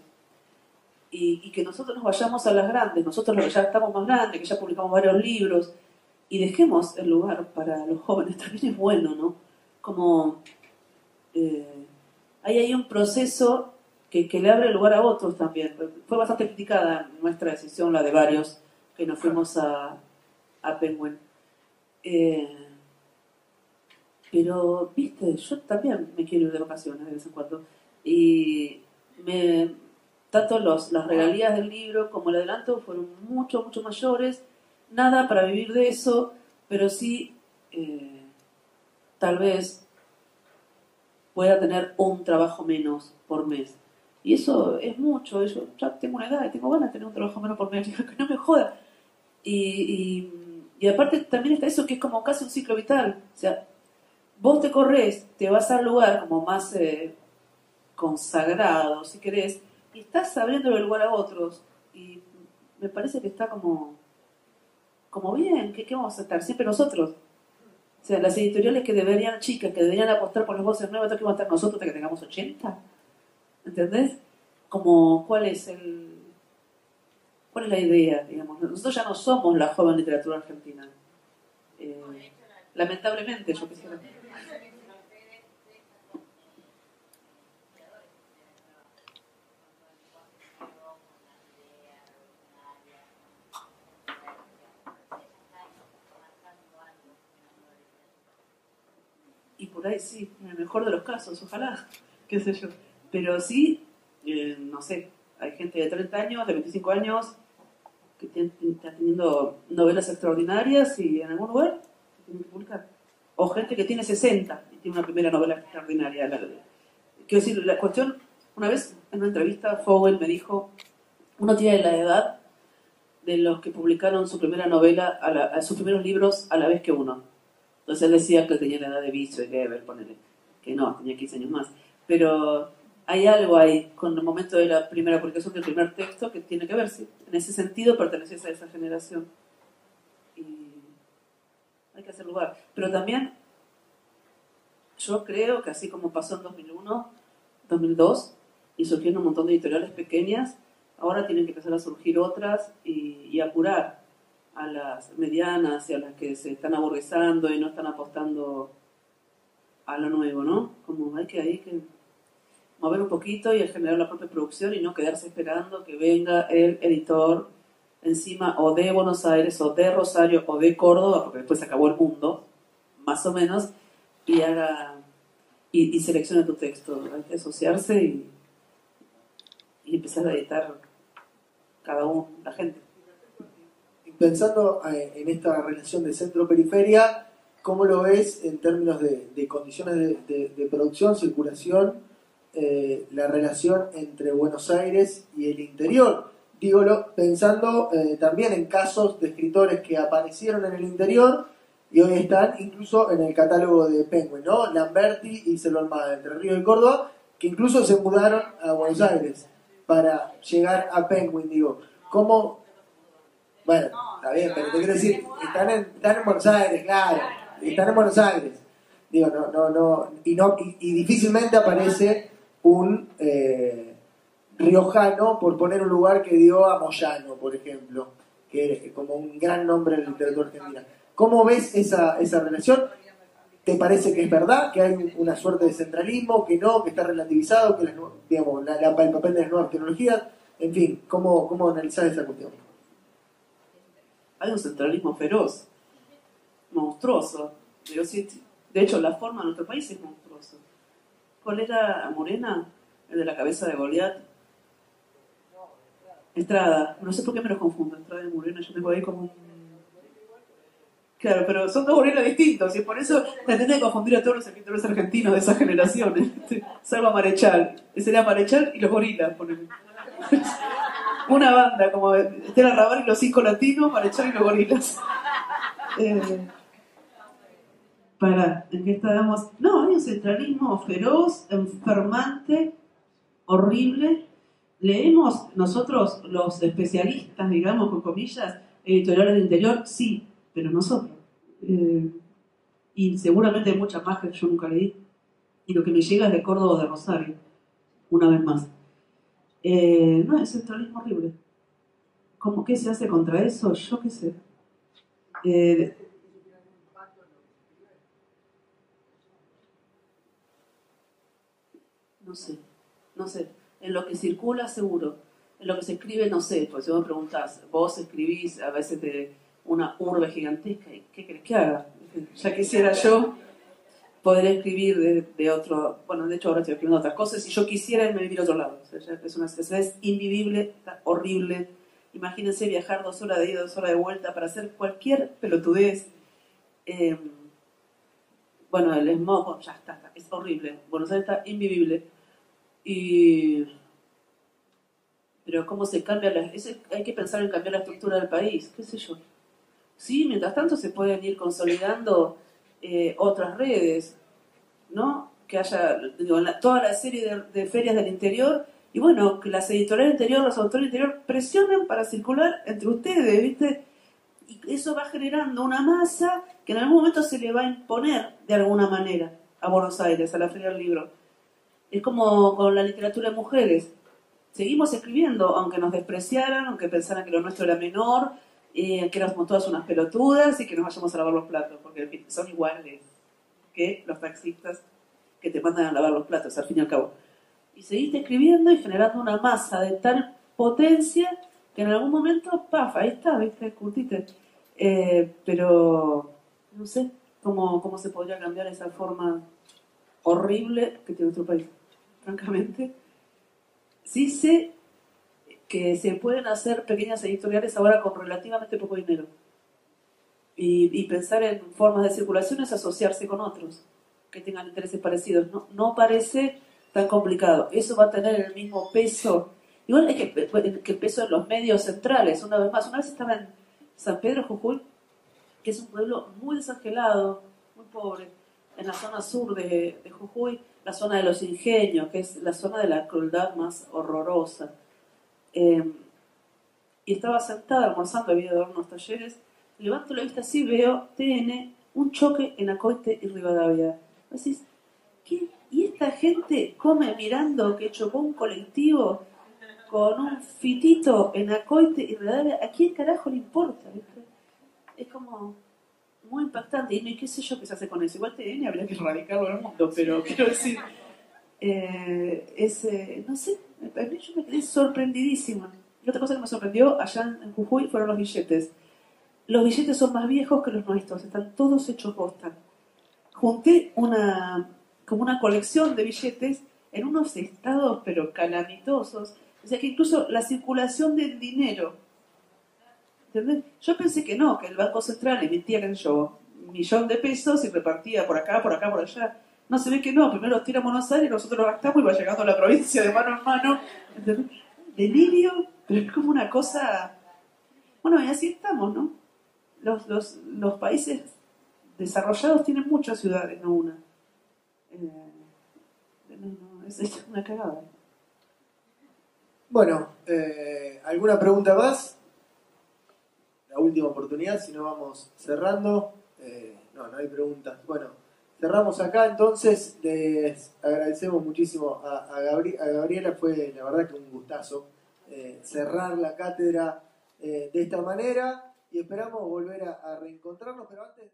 Y, y que nosotros nos vayamos a las grandes, nosotros que ya estamos más grandes, que ya publicamos varios libros, y dejemos el lugar para los jóvenes, también es bueno, ¿no? Como eh, hay ahí un proceso que, que le abre lugar a otros también. Fue bastante criticada nuestra decisión, la de varios, que nos fuimos a, a Penguin. Eh, pero, viste, yo también me quiero ir de vacaciones de vez en cuando. Y me, tanto los, las regalías del libro como el adelanto fueron mucho, mucho mayores. Nada para vivir de eso, pero sí, eh, tal vez pueda tener un trabajo menos por mes. Y eso es mucho. Yo ya tengo una edad y tengo ganas de tener un trabajo menos por mes. Que no me joda. Y, y, y aparte también está eso que es como casi un ciclo vital. O sea, vos te corres, te vas al lugar como más eh, consagrado, si querés, y estás abriendo el lugar a otros. Y me parece que está como, como bien, ¿qué, qué vamos a estar? Siempre nosotros. O sea, las editoriales que deberían, chicas, que deberían apostar por las voces nuevas, que vamos a estar nosotros hasta que tengamos 80. ¿Entendés? Como, ¿cuál es el... ¿Cuál es la idea? Digamos? Nosotros ya no somos la joven literatura argentina. Eh, lamentablemente, yo quisiera... Sí, en el mejor de los casos, ojalá, qué sé yo. Pero sí, eh, no sé, hay gente de 30 años, de 25 años, que está teniendo novelas extraordinarias y en algún lugar se tienen que publicar. O gente que tiene 60 y tiene una primera novela extraordinaria. La- Quiero decir, la cuestión, una vez en una entrevista, Fogel me dijo, uno tiene la edad de los que publicaron su primera novela, a, la- a sus primeros libros a la vez que uno. Entonces él decía que tenía la edad de Vicio y Geber, ponele, que no, tenía 15 años más. Pero hay algo ahí con el momento de la primera publicación del primer texto que tiene que ver, sí. En ese sentido perteneces a esa generación. Y hay que hacer lugar. Pero también yo creo que así como pasó en 2001, 2002, y surgieron un montón de editoriales pequeñas, ahora tienen que empezar a surgir otras y, y apurar a las medianas y a las que se están aburguesando y no están apostando a lo nuevo, ¿no? Como hay que hay que mover un poquito y generar la propia producción y no quedarse esperando que venga el editor encima o de Buenos Aires o de Rosario o de Córdoba, porque después se acabó el mundo, más o menos, y haga y, y seleccione tu texto. Asociarse y empezar a editar cada uno, la gente. Pensando eh, en esta relación de centro-periferia, ¿cómo lo ves en términos de, condiciones de, producción, circulación eh, la relación entre Buenos Aires y el interior. Dígolo pensando eh, también en casos de escritores que aparecieron en el interior y hoy están incluso en el catálogo de Penguin, ¿no? Lamberti y Selva Almada, entre Río y Córdoba, que incluso se mudaron a Buenos Aires para llegar a Penguin, digo. ¿Cómo? Bueno, está bien, pero te quiero decir, están en, están en Buenos Aires, claro, están en Buenos Aires. Digo, no, no, no, y, no, y, y difícilmente aparece un eh, riojano por poner un lugar que dio a Moyano, por ejemplo, que es como un gran nombre en la literatura argentina. ¿Cómo ves esa, esa relación? ¿Te parece que es verdad, que hay una suerte de centralismo, que no, que está relativizado, que las digamos, la- la- el papel de las nuevas tecnologías? En fin, ¿cómo, cómo analizar esa cuestión? Hay un centralismo feroz, monstruoso. De hecho, la forma de nuestro país es monstruosa. ¿Cuál era Morena? El de la cabeza de Goliat. Estrada. No sé por qué me los confundo, Estrada y Morena. Yo tengo ahí como un... Claro, pero son dos gorilas distintos y por eso te tenés que confundir a todos los escritores argentinos de esa generación. ¿eh? Salvo a Marechal. Ese era Marechal y los gorilas, ponele. Una banda, como Estela Raval y los cinco latinos, Marechal y los gorilas. Eh, para, ¿en qué estábamos? No, hay un centralismo feroz, enfermante, horrible. Leemos nosotros, los especialistas, digamos, con comillas, editoriales del interior, sí, pero nosotros. Eh, y seguramente hay muchas más que yo nunca leí. Y lo que me llega es de Córdoba de Rosario, una vez más. Eh, no, es centralismo horrible. ¿Cómo qué se hace contra eso? Yo qué sé. Eh, no sé, no sé. En lo que circula, seguro. En lo que se escribe, no sé. Pues si vos me preguntás, vos escribís a veces de una urbe gigantesca, ¿y qué querés que haga? Ya quisiera yo poder escribir de, de otro. Bueno, de hecho, ahora estoy escribiendo otras cosas. Si yo quisiera irme a vivir a otro lado. O sea, es una esa es invivible, horrible. Imagínense viajar dos horas de ida, dos horas de vuelta para hacer cualquier pelotudez. Eh, bueno, el smog, bueno, ya está, es horrible. Buenos Aires está invivible. Y. Pero, ¿cómo se cambia? La, ese- hay que pensar en cambiar la estructura del país, qué sé yo. Sí, mientras tanto se pueden ir consolidando eh, otras redes, ¿no? Que haya digo, toda la serie de, de ferias del interior y bueno, que las editoriales del interior, los autores interior presionen para circular entre ustedes, ¿viste? Y eso va generando una masa que en algún momento se le va a imponer de alguna manera a Buenos Aires, a la Feria del Libro. Es como con la literatura de mujeres. Seguimos escribiendo, aunque nos despreciaran, aunque pensaran que lo nuestro era menor, eh, que éramos todas unas pelotudas y que nos vayamos a lavar los platos, porque son iguales que los taxistas que te mandan a lavar los platos, al fin y al cabo. Y seguiste escribiendo y generando una masa de tal potencia que en algún momento, paf, ahí está, viste, curtite. Eh, pero no sé cómo, cómo se podría cambiar esa forma horrible que tiene nuestro país, francamente. Sí sé que se pueden hacer pequeñas editoriales ahora con relativamente poco dinero. Y, y pensar en formas de circulación es asociarse con otros que tengan intereses parecidos. No, no parece tan complicado. Eso va a tener el mismo peso. Igual es que, que el peso de los medios centrales, una vez más. Una vez estaba en San Pedro Jujuy, que es un pueblo muy desangelado, muy pobre, en la zona sur de, de Jujuy, la zona de los ingenios, que es la zona de la crueldad más horrorosa. Eh, y estaba sentada almorzando, había dado unos talleres, levanto la vista así, veo TN, un choque en Acoite y Rivadavia. Decís, ¿qué? ¿Y esta gente come mirando que chocó un colectivo con un fitito en Acoite y Rivadavia? ¿A quién carajo le importa? viste? Es como muy impactante. Y no, ¿y qué sé yo qué se hace con eso? Igual TN habría que erradicarlo en el mundo, pero quiero decir, eh, es, eh, no sé, a mí me quedé sorprendidísima. Y otra cosa que me sorprendió allá en Jujuy fueron los billetes. Los billetes son más viejos que los nuestros, están todos hechos bosta. Junté una, como una colección de billetes en unos estados pero calamitosos. O sea que incluso la circulación del dinero, ¿entendés? Yo pensé que no, que el Banco Central emitía, sé yo, un millón de pesos y repartía por acá, por acá, por allá. No se ve que no, primero los tira a Buenos Aires, nosotros los gastamos y va llegando a la provincia de mano en mano. Delirio, pero es como una cosa. Bueno, y así estamos, ¿no? Los, los, los países desarrollados tienen muchas ciudades, no una. Eh, es una cagada. Bueno, eh, ¿alguna pregunta más? La última oportunidad, si no vamos cerrando. Eh, no, no hay preguntas. Bueno, cerramos acá, entonces agradecemos muchísimo a, a Gabri- a Gabriela, fue la verdad que un gustazo eh, cerrar la cátedra eh, de esta manera y esperamos volver a, a reencontrarnos, pero antes...